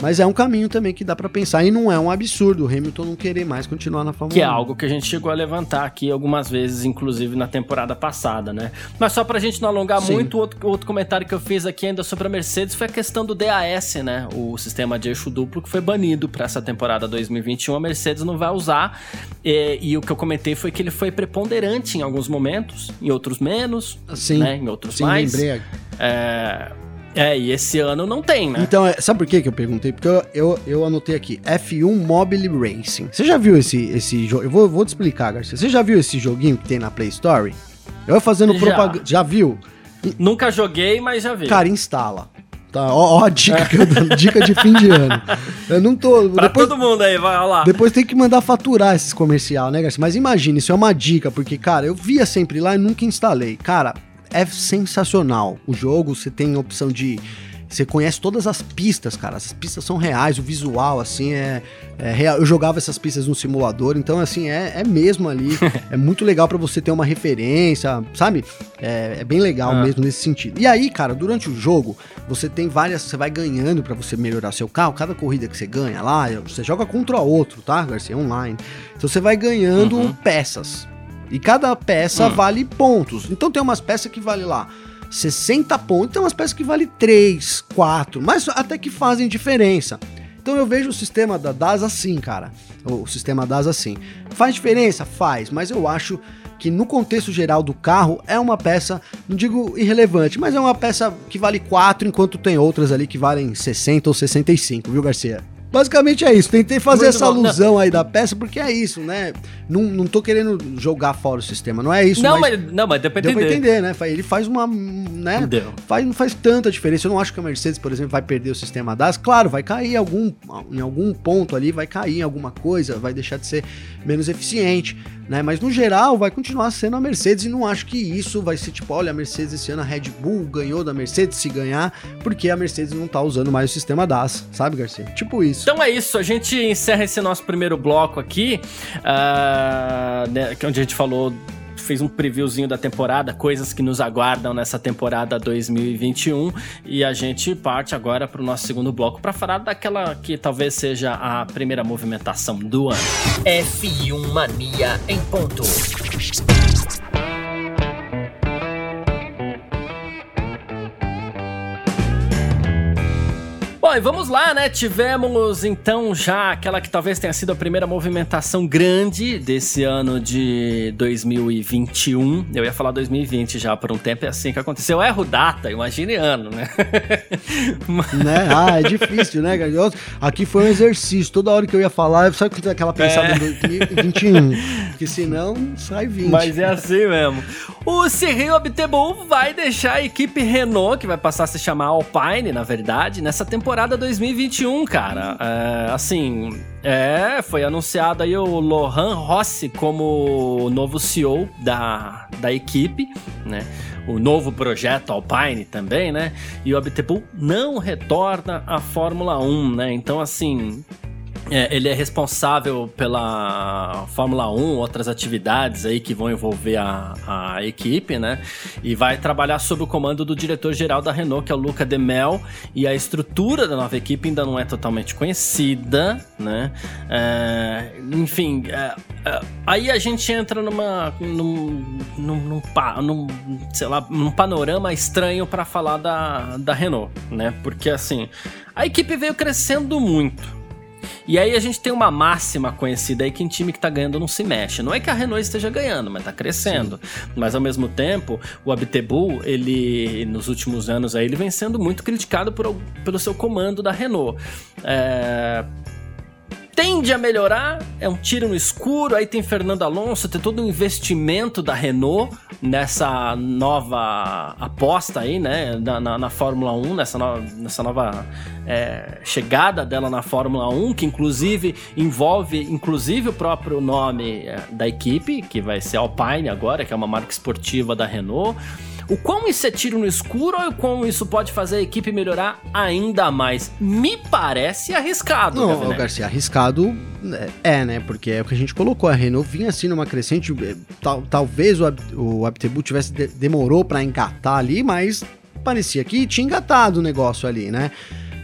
Mas é um caminho também que dá para pensar e não é um absurdo o Hamilton não querer mais continuar na Fórmula Que 1. é algo que a gente chegou a levantar aqui algumas vezes, inclusive na temporada passada, né? Mas só pra gente não alongar Sim. muito, outro, outro comentário que eu fiz aqui ainda sobre a Mercedes foi a questão do DAS, né? O sistema de eixo duplo que foi banido para essa temporada 2021. A Mercedes não vai usar. E, e, o que eu comentei foi que ele foi preponderante em alguns momentos, em outros menos, Sim. né? Em outros Sim, mais. Lembrei. É, é, e esse ano não tem, né? Então, é, sabe por que, eu perguntei? Porque eu, eu, eu, anotei aqui, F1 Mobile Racing. Você já viu esse, esse jogo? Eu vou, vou te explicar, Garcia. Você já viu esse joguinho que tem na Play Store? Eu vou fazendo propaganda. Já viu? Nunca joguei, mas já vi. Cara, instala. Tá, ó, ó a dica que eu dou, dica de fim de ano. Eu não tô. pra depois, todo mundo aí, vai lá. Depois tem que mandar faturar esses comercial, né, Garcia? Mas imagine, isso é uma dica, porque, cara, eu via sempre lá e nunca instalei. Cara, é sensacional. O jogo, você tem a opção de. Você conhece todas as pistas, cara. As pistas são reais, o visual, assim, é, é real. Eu jogava essas pistas no simulador, então, assim, é, é mesmo ali. é muito legal para você ter uma referência, sabe? É, é bem legal ah. mesmo nesse sentido. E aí, cara, durante o jogo, você tem várias. Você vai ganhando para você melhorar seu carro. Cada corrida que você ganha lá, você joga contra outro, tá, Garcia? Online. Então você vai ganhando uhum. peças. E cada peça hum. vale pontos. Então tem umas peças que vale lá 60 pontos, tem umas peças que vale 3, 4, mas até que fazem diferença. Então eu vejo o sistema da DAS assim, cara. O sistema DAS assim. Faz diferença? Faz, mas eu acho que no contexto geral do carro é uma peça, não digo irrelevante, mas é uma peça que vale 4, enquanto tem outras ali que valem 60 ou 65, viu, Garcia? Basicamente é isso. Tentei fazer Muito essa bom. alusão não. aí da peça, porque é isso, né? Não, não tô querendo jogar fora o sistema, não é isso. Não, mas, mas não, mas deu pra entender. Deu pra entender, né? Ele faz uma. Né? Deu. Faz, não faz tanta diferença. Eu não acho que a Mercedes, por exemplo, vai perder o sistema DAS. Claro, vai cair algum, em algum ponto ali, vai cair em alguma coisa, vai deixar de ser menos eficiente né? Mas no geral vai continuar sendo a Mercedes e não acho que isso vai ser tipo, olha, a Mercedes esse ano a Red Bull ganhou da Mercedes se ganhar, porque a Mercedes não tá usando mais o sistema DAS, sabe, Garcia? Tipo isso. Então é isso, a gente encerra esse nosso primeiro bloco aqui, uh, né, onde a gente falou fez um previewzinho da temporada, coisas que nos aguardam nessa temporada 2021 e a gente parte agora para o nosso segundo bloco para falar daquela que talvez seja a primeira movimentação do ano. F1 Mania em ponto. Bom, e vamos lá, né? Tivemos então já aquela que talvez tenha sido a primeira movimentação grande desse ano de 2021. Eu ia falar 2020 já por um tempo, é assim que aconteceu. Eu erro data, imagine ano, né? né? Ah, é difícil, né, Garioso? Aqui foi um exercício. Toda hora que eu ia falar, sabe que aquela pensada é. em 2021? Porque senão sai 20. Mas é assim mesmo. O Cyril Abiteboul vai deixar a equipe Renault, que vai passar a se chamar Alpine, na verdade, nessa temporada temporada 2021, cara. É, assim, é, foi anunciado aí o Lohan Rossi como novo CEO da, da equipe, né? O novo projeto Alpine também, né? E o Abiteboul não retorna à Fórmula 1, né? Então, assim, é, ele é responsável pela Fórmula 1, outras atividades aí que vão envolver a, a equipe, né? E vai trabalhar sob o comando do diretor-geral da Renault, que é o Luca De Mel. E a estrutura da nova equipe ainda não é totalmente conhecida, né? É, enfim, é, é aí a gente entra numa, num, num, num, num, sei lá, num panorama estranho para falar da, da Renault, né? Porque assim, a equipe veio crescendo muito e aí a gente tem uma máxima conhecida aí que em time que tá ganhando não se mexe. Não é que a Renault esteja ganhando, mas tá crescendo. Sim. Mas ao mesmo tempo, o Abtebu, ele nos últimos anos aí, ele vem sendo muito criticado por, pelo seu comando da Renault. É, tende a melhorar, é um tiro no escuro. Aí tem Fernando Alonso, tem todo um investimento da Renault nessa nova aposta aí, né, na, na, na Fórmula 1, nessa, no, nessa nova é, chegada dela na Fórmula 1, que inclusive envolve inclusive o próprio nome é, da equipe, que vai ser Alpine agora, que é uma marca esportiva da Renault. O quão isso é tiro no escuro ou o quão isso pode fazer a equipe melhorar ainda mais? Me parece arriscado. Não, né, Garcia, arriscado é, né? Porque é o que a gente colocou. A Renault vinha assim numa crescente. Eh, tal, talvez o, o Abtebu tivesse de, demorou para engatar ali, mas parecia que tinha engatado o negócio ali, né?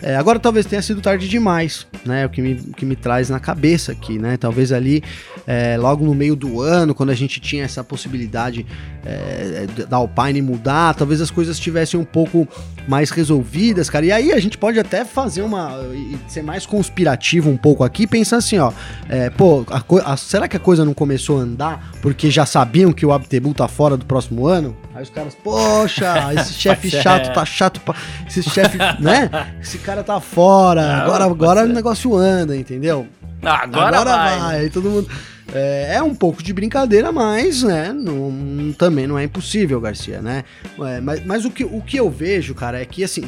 É, agora talvez tenha sido tarde demais, né? O que me, que me traz na cabeça aqui, né? Talvez ali, é, logo no meio do ano, quando a gente tinha essa possibilidade é, da Alpine mudar, talvez as coisas estivessem um pouco mais resolvidas, cara. E aí a gente pode até fazer uma. ser mais conspirativo um pouco aqui, pensar assim, ó. É, pô, a, a, será que a coisa não começou a andar porque já sabiam que o Abtebu tá fora do próximo ano? Aí os caras, poxa, esse chefe chato tá chato pra. Esse chefe, né? Esse cara tá fora. Não, agora agora o negócio anda, entendeu? Agora, agora vai. vai. Aí todo mundo. É, é, um pouco de brincadeira, mas né, não, também não é impossível, Garcia, né? É, mas mas o, que, o que eu vejo, cara, é que assim.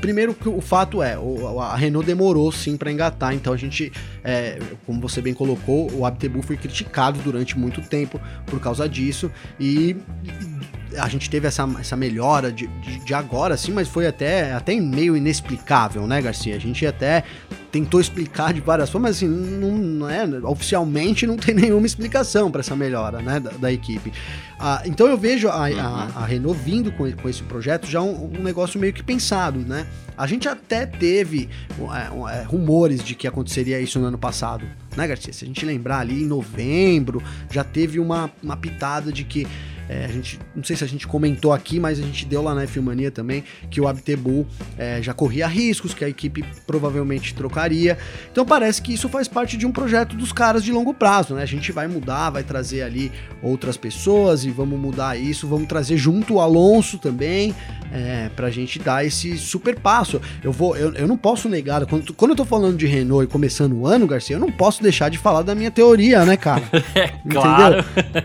Primeiro, o fato é, a Renault demorou sim para engatar, então a gente, é, como você bem colocou, o Abtebu foi criticado durante muito tempo por causa disso, e a gente teve essa, essa melhora de, de, de, agora, assim, mas foi até, até meio inexplicável, né, Garcia? A gente até tentou explicar de várias formas, mas assim, não, não é, oficialmente não tem nenhuma explicação para essa melhora, né, da, da equipe. Ah, então eu vejo a, uhum. a, a, Renault vindo com, com esse projeto já um, um, negócio meio que pensado, né? A gente até teve é, é, rumores de que aconteceria isso no ano passado, né, Garcia? Se a gente lembrar ali em novembro, já teve uma, uma pitada de que é, a gente, não sei se a gente comentou aqui, mas a gente deu lá na Filmania também que o Abtebu é, já corria riscos, que a equipe provavelmente trocaria. Então parece que isso faz parte de um projeto dos caras de longo prazo, né? A gente vai mudar, vai trazer ali outras pessoas e vamos mudar isso, vamos trazer junto o Alonso também, é, pra gente dar esse super passo. Eu vou, eu, eu não posso negar, quando, quando eu tô falando de Renault e começando o ano, Garcia, eu não posso deixar de falar da minha teoria, né, cara? é, claro.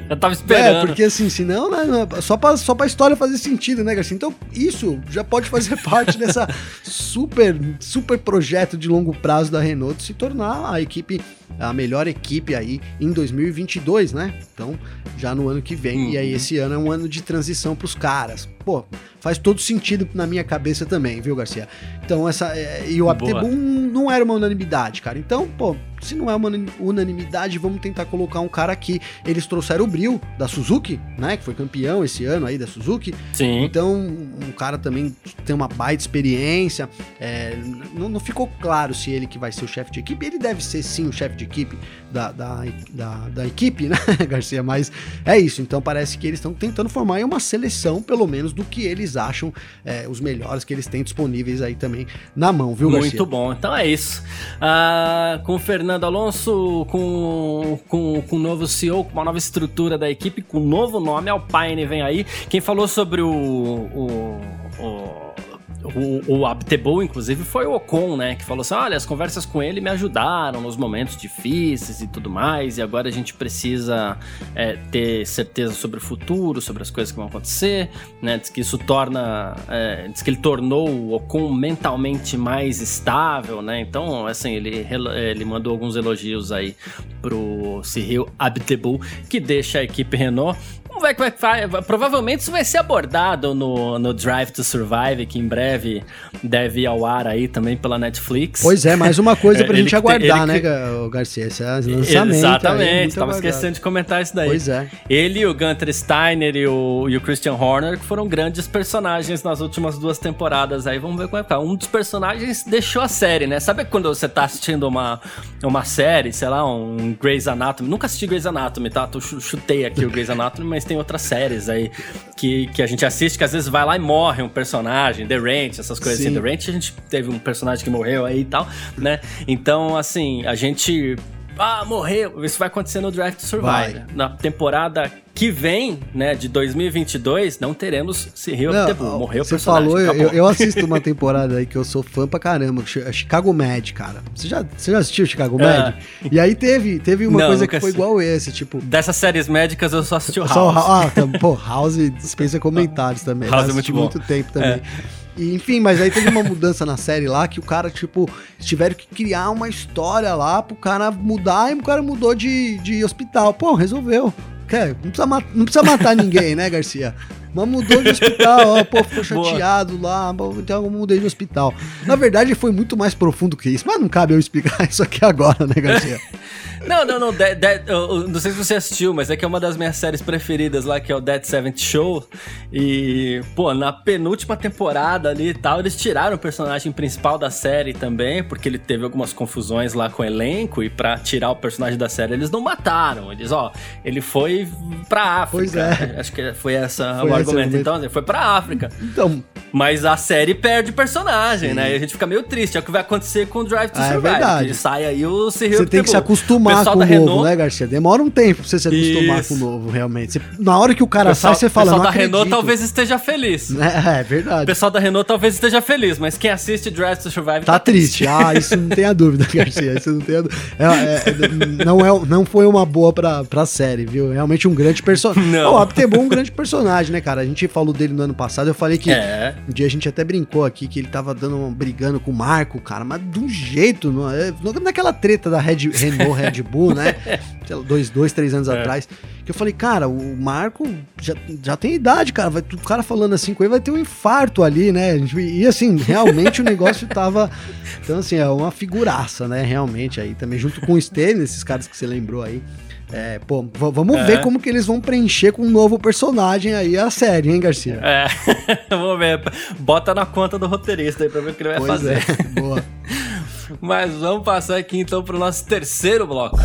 eu tava esperando. É, porque assim, senão não, né? Só pra, só pra história fazer sentido, né, Garcia? Então, isso já pode fazer parte dessa super, super projeto de longo prazo da Renault de se tornar a equipe, a melhor equipe aí em 2022, né? Então, já no ano que vem. Uhum. E aí, uhum. esse ano é um ano de transição pros caras. Pô, faz todo sentido na minha cabeça também, viu, Garcia? Então, essa. É, e o Aptebum não era uma unanimidade, cara. Então, pô, se não é uma unanimidade, vamos tentar colocar um cara aqui. Eles trouxeram o Bril da Suzuki, né? Que foi campeão esse ano aí da Suzuki. Sim. Então, um cara também tem uma baita experiência. É, não, não, ficou claro se ele que vai ser o chefe de equipe. Ele deve ser sim o chefe de equipe da, da, da, da equipe, né, Garcia? Mas é isso. Então parece que eles estão tentando formar uma seleção, pelo menos, do que eles acham é, os melhores que eles têm disponíveis aí também na mão, viu, Garcia? Muito bom. Então é isso. Ah, com o Fernando Alonso, com, com, com o novo CEO, com uma nova estrutura da equipe, com um novo nome, Alpine vem aí. Quem falou sobre o, o, o o, o Abtebou, inclusive, foi o Ocon, né? Que falou assim: olha, as conversas com ele me ajudaram nos momentos difíceis e tudo mais, e agora a gente precisa é, ter certeza sobre o futuro, sobre as coisas que vão acontecer, né? Diz que isso torna. É, diz que ele tornou o Ocon mentalmente mais estável, né? Então, assim, ele, ele mandou alguns elogios aí pro Cyril Abtebou, que deixa a equipe Renault vai, vai, vai, provavelmente isso vai ser abordado no, no Drive to Survive, que em breve deve ir ao ar aí também pela Netflix. Pois é, mais uma coisa pra gente aguardar, né, Garcia? Esse é lançamento. Exatamente, tava esquecendo de comentar isso daí. Pois é. Ele, o Gunter Steiner e o, e o Christian Horner, que foram grandes personagens nas últimas duas temporadas aí. Vamos ver como é que tá. Um dos personagens deixou a série, né? Sabe quando você tá assistindo uma, uma série, sei lá, um Grey's Anatomy? Nunca assisti Grey's Anatomy, tá? Eu chutei aqui o Grey's Anatomy, mas tem outras séries aí que, que a gente assiste que às vezes vai lá e morre um personagem, The Ranch, essas coisas assim. Sim. assim. The Ranch a gente teve um personagem que morreu aí e tal, né? Então, assim, a gente ah, morreu. Isso vai acontecer no Drive to Survive. Vai. Na temporada que vem, né, de 2022, não teremos Cyril Abiteboul. Morreu Você falou, eu, eu, assisto uma temporada aí que eu sou fã pra caramba, Chicago Med, cara. Você já, você já assistiu Chicago é. Med? E aí teve, teve uma não, coisa que foi igual esse, tipo... Dessas séries médicas eu só assisti o House. Só, ah, tá, pô, House dispensa comentários também. House é muito bom. muito tempo também. É. E, enfim, mas aí teve uma mudança na série lá que o cara, tipo, tiveram que criar uma história lá pro cara mudar e o cara mudou de, de hospital. Pô, resolveu. Não, precisa não precisa matar ninguém, né, Garcia? Mas mudou de hospital, ó, pô, ficou chateado lá, então eu mudei de hospital. Na verdade, foi muito mais profundo que isso, mas não cabe eu explicar isso aqui agora, né, Garcia? Não, não, não. De, de, não sei se você assistiu, mas é que é uma das minhas séries preferidas lá, que é o Dead Seventh Show. E, pô, na penúltima temporada ali e tal, eles tiraram o personagem principal da série também, porque ele teve algumas confusões lá com o elenco. E pra tirar o personagem da série, eles não mataram. Eles, ó, ele foi pra África. Pois é. Acho que foi essa foi o argumento. Então, ele foi pra África. Então. Mas a série perde personagem, Sim. né? E a gente fica meio triste. É o que vai acontecer com o Drive to ah, é Survive. É verdade. Ele sai aí o Cyril Você tem que se acostumar com o novo, Renault... né, Garcia? Demora um tempo pra você se acostumar Isso. com o novo, realmente. Você, na hora que o cara pessoal, sai, você fala, O pessoal da acredito. Renault talvez esteja feliz. É, é, verdade. O pessoal da Renault talvez esteja feliz, mas quem assiste Drive to Survive tá, tá triste. triste. Ah, isso não tem a dúvida, Garcia. Isso não tem a dúvida. É, é, é, não, é, não foi uma boa pra, pra série, viu? Realmente um grande personagem. O Aptebon é um grande personagem, né, cara? A gente falou dele no ano passado, eu falei que é. um dia a gente até brincou aqui que ele tava dando, brigando com o Marco, cara, mas de um jeito, não, é, naquela treta da Red, Renault Red Bull, né? dois, dois, três anos é. atrás, que eu falei, cara, o Marco já, já tem idade, cara, vai, o cara falando assim com ele vai ter um infarto ali, né? E assim, realmente o negócio tava. Então, assim, é uma figuraça, né? Realmente aí também, junto com o Stanley, esses caras que você lembrou aí. É, pô, vamos é. ver como que eles vão preencher com um novo personagem aí a série, hein, Garcia? É, vamos ver. Bota na conta do roteirista aí pra ver o que ele vai pois fazer. É. Boa. Mas vamos passar aqui então pro nosso terceiro bloco.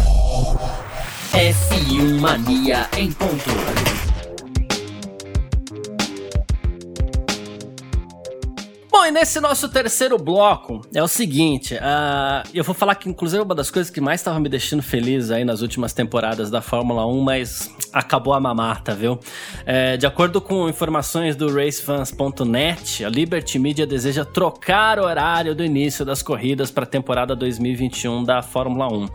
F1 Mania em ponto. Bom, e nesse nosso terceiro bloco é o seguinte, uh, eu vou falar que inclusive uma das coisas que mais estava me deixando feliz aí nas últimas temporadas da Fórmula 1, mas acabou a mamata, viu? É, de acordo com informações do racefans.net, a Liberty Media deseja trocar o horário do início das corridas para a temporada 2021 da Fórmula 1.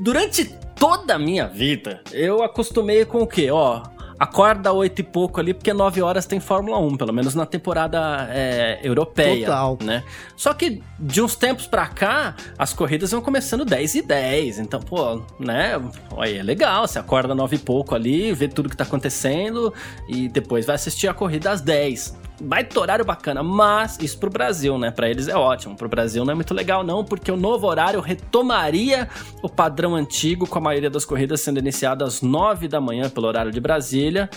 Durante toda a minha vida, eu acostumei com o quê? Ó, acorda oito e pouco ali, porque nove horas tem Fórmula 1, pelo menos na temporada é, europeia. Total. Né? Só que de uns tempos pra cá, as corridas vão começando 10 e 10. Então, pô, né? Aí é legal, você acorda nove e pouco ali, vê tudo que tá acontecendo e depois vai assistir a corrida às 10 baita horário bacana, mas isso pro Brasil, né? Para eles é ótimo. Pro Brasil não é muito legal não, porque o novo horário retomaria o padrão antigo, com a maioria das corridas sendo iniciadas às 9 da manhã pelo horário de Brasília,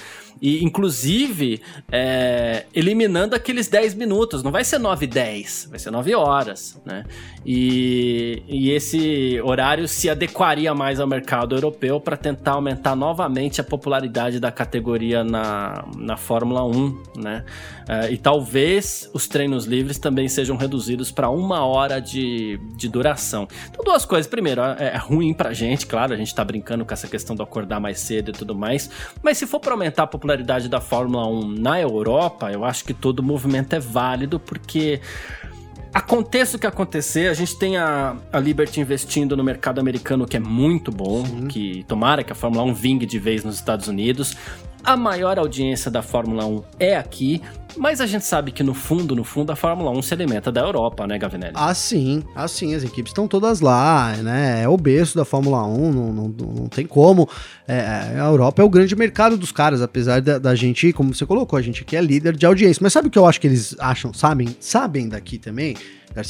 e inclusive é, eliminando aqueles 10 minutos. Não vai ser 9 e 10, vai ser 9 horas, né? E, e esse horário se adequaria mais ao mercado europeu para tentar aumentar novamente a popularidade da categoria na, na Fórmula 1, né? Uh, e talvez os treinos livres também sejam reduzidos para uma hora de, de duração. Então, duas coisas. Primeiro, é, é ruim pra gente, claro, a gente tá brincando com essa questão de acordar mais cedo e tudo mais. Mas se for para aumentar a popularidade da Fórmula 1 na Europa, eu acho que todo movimento é válido, porque aconteça o que acontecer, a gente tem a, a Liberty investindo no mercado americano, que é muito bom, Sim. que tomara que a Fórmula 1 vingue de vez nos Estados Unidos. A maior audiência da Fórmula 1 é aqui, mas a gente sabe que no fundo, no fundo, a Fórmula 1 se alimenta da Europa, né, Gavinelli? Ah, sim, ah, as equipes estão todas lá, né? É o berço da Fórmula 1, não, não, não tem como. É, a Europa é o grande mercado dos caras, apesar da, da, gente, como você colocou, a gente aqui é líder de audiência. Mas sabe o que eu acho que eles acham, sabem, sabem daqui também?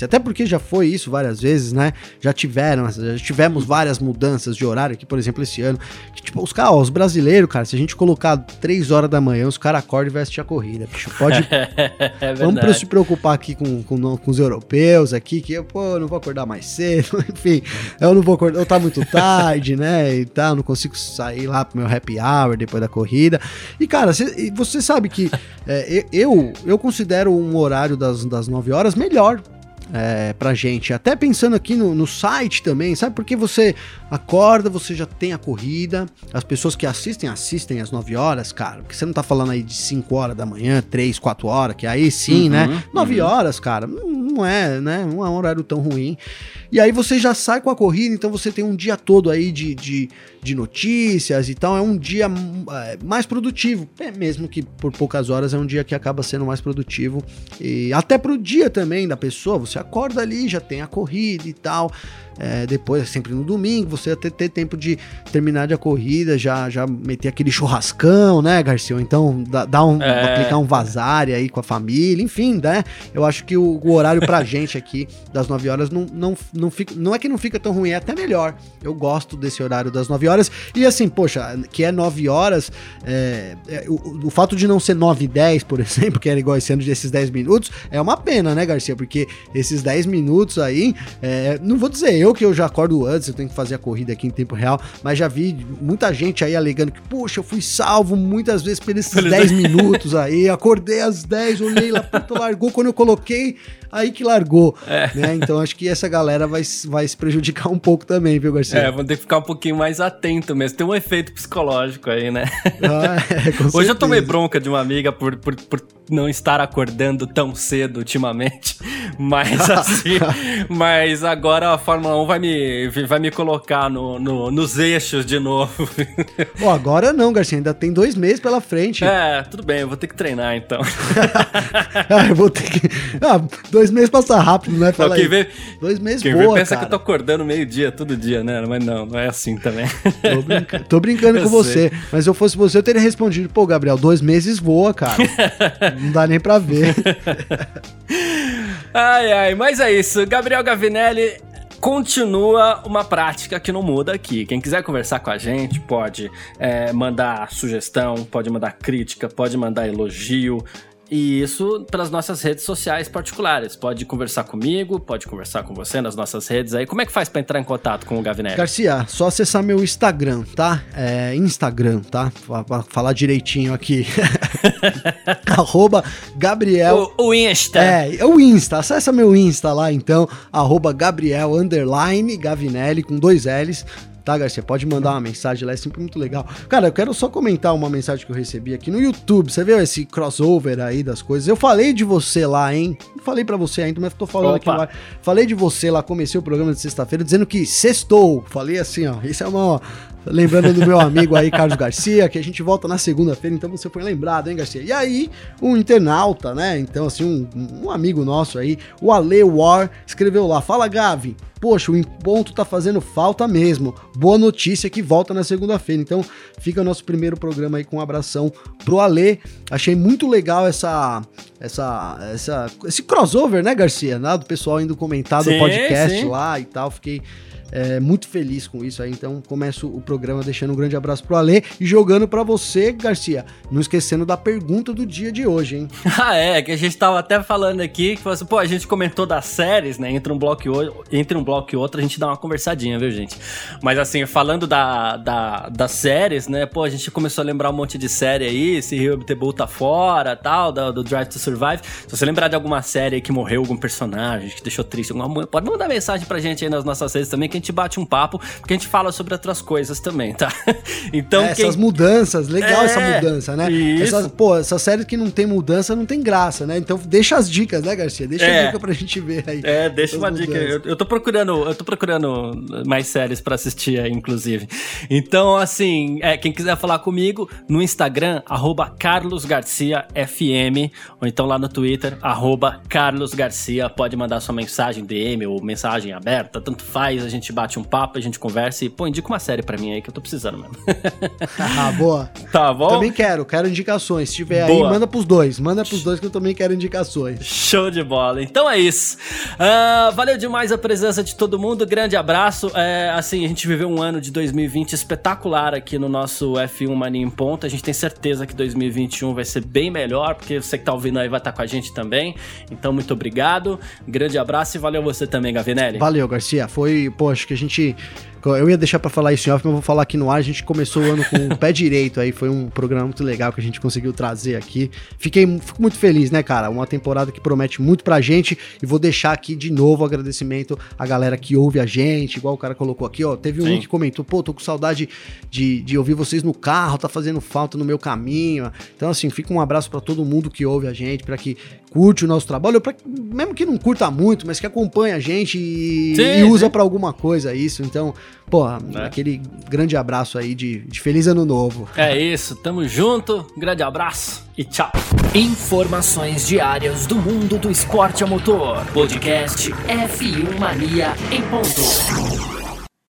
Até porque já foi isso várias vezes, né? Já tiveram, já tivemos várias mudanças de horário aqui, por exemplo, esse ano. Que, tipo, os caras, os brasileiros, cara, se a gente colocar 3 horas da manhã, os caras acordam e assistir a corrida. Bicho, pode. é Vamos se preocupar aqui com, com, com, os europeus aqui, que eu, pô, eu não vou acordar mais cedo, enfim, eu não vou acordar, eu tá muito tarde, né? E tal, não consigo sair lá pro meu happy hour depois da corrida. E, cara, cê, você sabe que é, eu, eu considero um horário das, das 9 horas melhor é, pra gente. Até pensando aqui no, no, site também, sabe? Porque você acorda, você já tem a corrida, as pessoas que assistem, assistem às 9 horas, cara. Porque você não tá falando aí de 5 horas da manhã, 3, 4 horas, que aí sim, né? uhum, né? 9 uhum. horas, cara, não, não, é, né? Não é um horário tão ruim. E aí você já sai com a corrida, então você tem um dia todo aí de, de, de notícias e tal. É um dia é, mais produtivo, é, mesmo que por poucas horas é um dia que acaba sendo mais produtivo. E até pro dia também da pessoa, você acorda ali, já tem a corrida e tal. É, depois, sempre no domingo, você até ter tempo de terminar de a corrida, já, já meter aquele churrascão, né, Garcia? Então, dá, dá um, é. aplicar um vazare aí com a família, enfim, né? Eu acho que o, o horário pra gente aqui, das 9 horas, não, não, não, fica, não é que não fica tão ruim, é até melhor. Eu gosto desse horário das 9 horas. E assim, poxa, que é 9 horas, é, é, o, o, fato de não ser 9 e 10, por exemplo, que era igual esse ano desses 10 minutos, é uma pena, né, Garcia? Porque esses 10 minutos aí, é, não vou dizer eu que eu já acordo antes, eu tenho que fazer a corrida aqui em tempo real, mas já vi muita gente aí alegando que, poxa, eu fui salvo muitas vezes por esses 10 minutos aí, acordei às 10, olhei lá, puta, largou quando eu coloquei, aí que largou, é. né? Então acho que essa galera vai, vai se prejudicar um pouco também, viu, Garcia? É, vão ter que ficar um pouquinho mais atento mesmo, tem um efeito psicológico aí, né? Ah, é, Hoje certeza. eu tomei bronca de uma amiga por, por, por não estar acordando tão cedo ultimamente, mas assim, mas agora a Fórmula 1 vai me, vai me colocar no, no nos eixos de novo. Bom, agora não, Garcia, ainda tem dois meses pela frente. É, tudo bem, eu vou ter que treinar então. ah, eu vou ter que. Ah, dois meses passa rápido, né? Fala não, vê, dois meses quem vê pensa cara. que eu tô acordando meio-dia todo dia, né? Mas não, não é assim também. Tô, brinca... tô brincando com você. Mas se eu fosse você, eu teria respondido, pô, Gabriel, dois meses voa, cara. não dá nem pra ver. ai, ai, mas é isso. Gabriel Gavinelli continua uma prática que não muda aqui. Quem quiser conversar com a gente pode é, mandar sugestão, pode mandar crítica, pode mandar elogio. E isso pelas nossas redes sociais particulares. Pode conversar comigo, pode conversar com você nas nossas redes aí. Como é que faz para entrar em contato com o Gavinelli? Garcia, só acessar meu Instagram, tá? É Instagram, tá? Pra falar direitinho aqui. arroba Gabriel. O, o, Insta. É, é o Insta. Acessa meu Insta lá então. Arroba Gabriel underline Gavinelli com dois L's tá, Garcia? Pode mandar uma mensagem lá, é sempre muito legal. Cara, eu quero só comentar uma mensagem que eu recebi aqui no YouTube. Você viu esse crossover aí das coisas? Eu falei de você lá, hein? Não falei para você ainda, mas tô falando Opa. aqui lá. Falei de você lá, comecei o programa de sexta-feira dizendo que sextou. Falei assim, ó. Isso é uma. Lembrando do meu amigo aí, Carlos Garcia, que a gente volta na segunda-feira, então você foi lembrado, hein, Garcia? E aí, um internauta, né? Então, assim, um, um amigo nosso aí, o Ale War, escreveu lá: Fala, Gavi. Poxa, o Ponto tá fazendo falta mesmo. Boa notícia que volta na segunda-feira. Então, fica o nosso primeiro programa aí com um abração pro Alê. Achei muito legal essa, essa, essa, esse crossover, né, Garcia? Né? Do pessoal indo comentar do podcast sim. lá e tal. Fiquei é, muito feliz com isso aí. Então começo o programa deixando um grande abraço pro Ale e jogando para você, Garcia. Não esquecendo da pergunta do dia de hoje, hein? ah, é, que a gente tava até falando aqui que assim, pô, a gente comentou das séries, né? Entre um bloco e outro, entre um bloco e outro, a gente dá uma conversadinha, viu, gente? Mas assim, falando da, da, das séries, né? Pô, a gente começou a lembrar um monte de série aí, se Rio Bull tá fora, tal, do, do, Drive to Survive. Se você lembrar de alguma série que morreu algum personagem, que deixou triste, alguma, pode mandar mensagem pra gente aí nas nossas redes também, que que a gente bate um papo, porque a gente fala sobre outras coisas também, tá? Então, é, quem... essas mudanças, legal é, essa mudança, né? Isso. Essa, pô, essa série que não tem mudança não tem graça, né? Então deixa as dicas, né, Garcia? Deixa é. a dica pra gente ver aí. É, deixa uma mudanças. dica. Eu, eu tô procurando, eu tô procurando mais séries para assistir aí, inclusive. Então, assim, é, quem quiser falar comigo no Instagram, arroba carlosgarciafm, ou então lá no Twitter, arroba carlosgarcia, pode mandar sua mensagem DM ou mensagem aberta, tanto faz, a gente gente bate um papo, a gente conversa e, pô, indica uma série pra mim aí que eu tô precisando mesmo. ah, boa. Tá bom? Também quero, quero indicações. Se tiver boa. aí, manda pros dois. Manda pros dois que eu também quero indicações. Show de bola. Então é isso. Uh, valeu demais a presença de todo mundo. Grande abraço. É, assim, a gente viveu um ano de 2020 espetacular aqui no nosso F1 Mania em Ponto. A gente tem certeza que 2021 vai ser bem melhor, porque você que tá ouvindo aí vai estar tá com a gente também. Então, muito obrigado. Grande abraço e valeu você também, Gavinelli. Valeu, Garcia. Foi, pô, acho que a gente eu ia deixar para falar isso em off, mas vou falar aqui no ar. A gente começou o ano com o pé direito aí. Foi um programa muito legal que a gente conseguiu trazer aqui. Fiquei fico muito feliz, né, cara? Uma temporada que promete muito pra gente. E vou deixar aqui de novo o agradecimento à galera que ouve a gente, igual o cara colocou aqui, ó. Teve um que comentou, pô, tô com saudade de, de ouvir vocês no carro, tá fazendo falta no meu caminho. Então, assim, fica um abraço para todo mundo que ouve a gente, para que curte o nosso trabalho, pra, mesmo que não curta muito, mas que acompanha a gente e, sim, e usa para alguma coisa isso. Então, pô, é. aquele grande abraço aí de, de feliz ano novo. É isso, tamo junto, grande abraço e tchau. Informações diárias do mundo do esporte a motor. Podcast F1 Mania em ponto.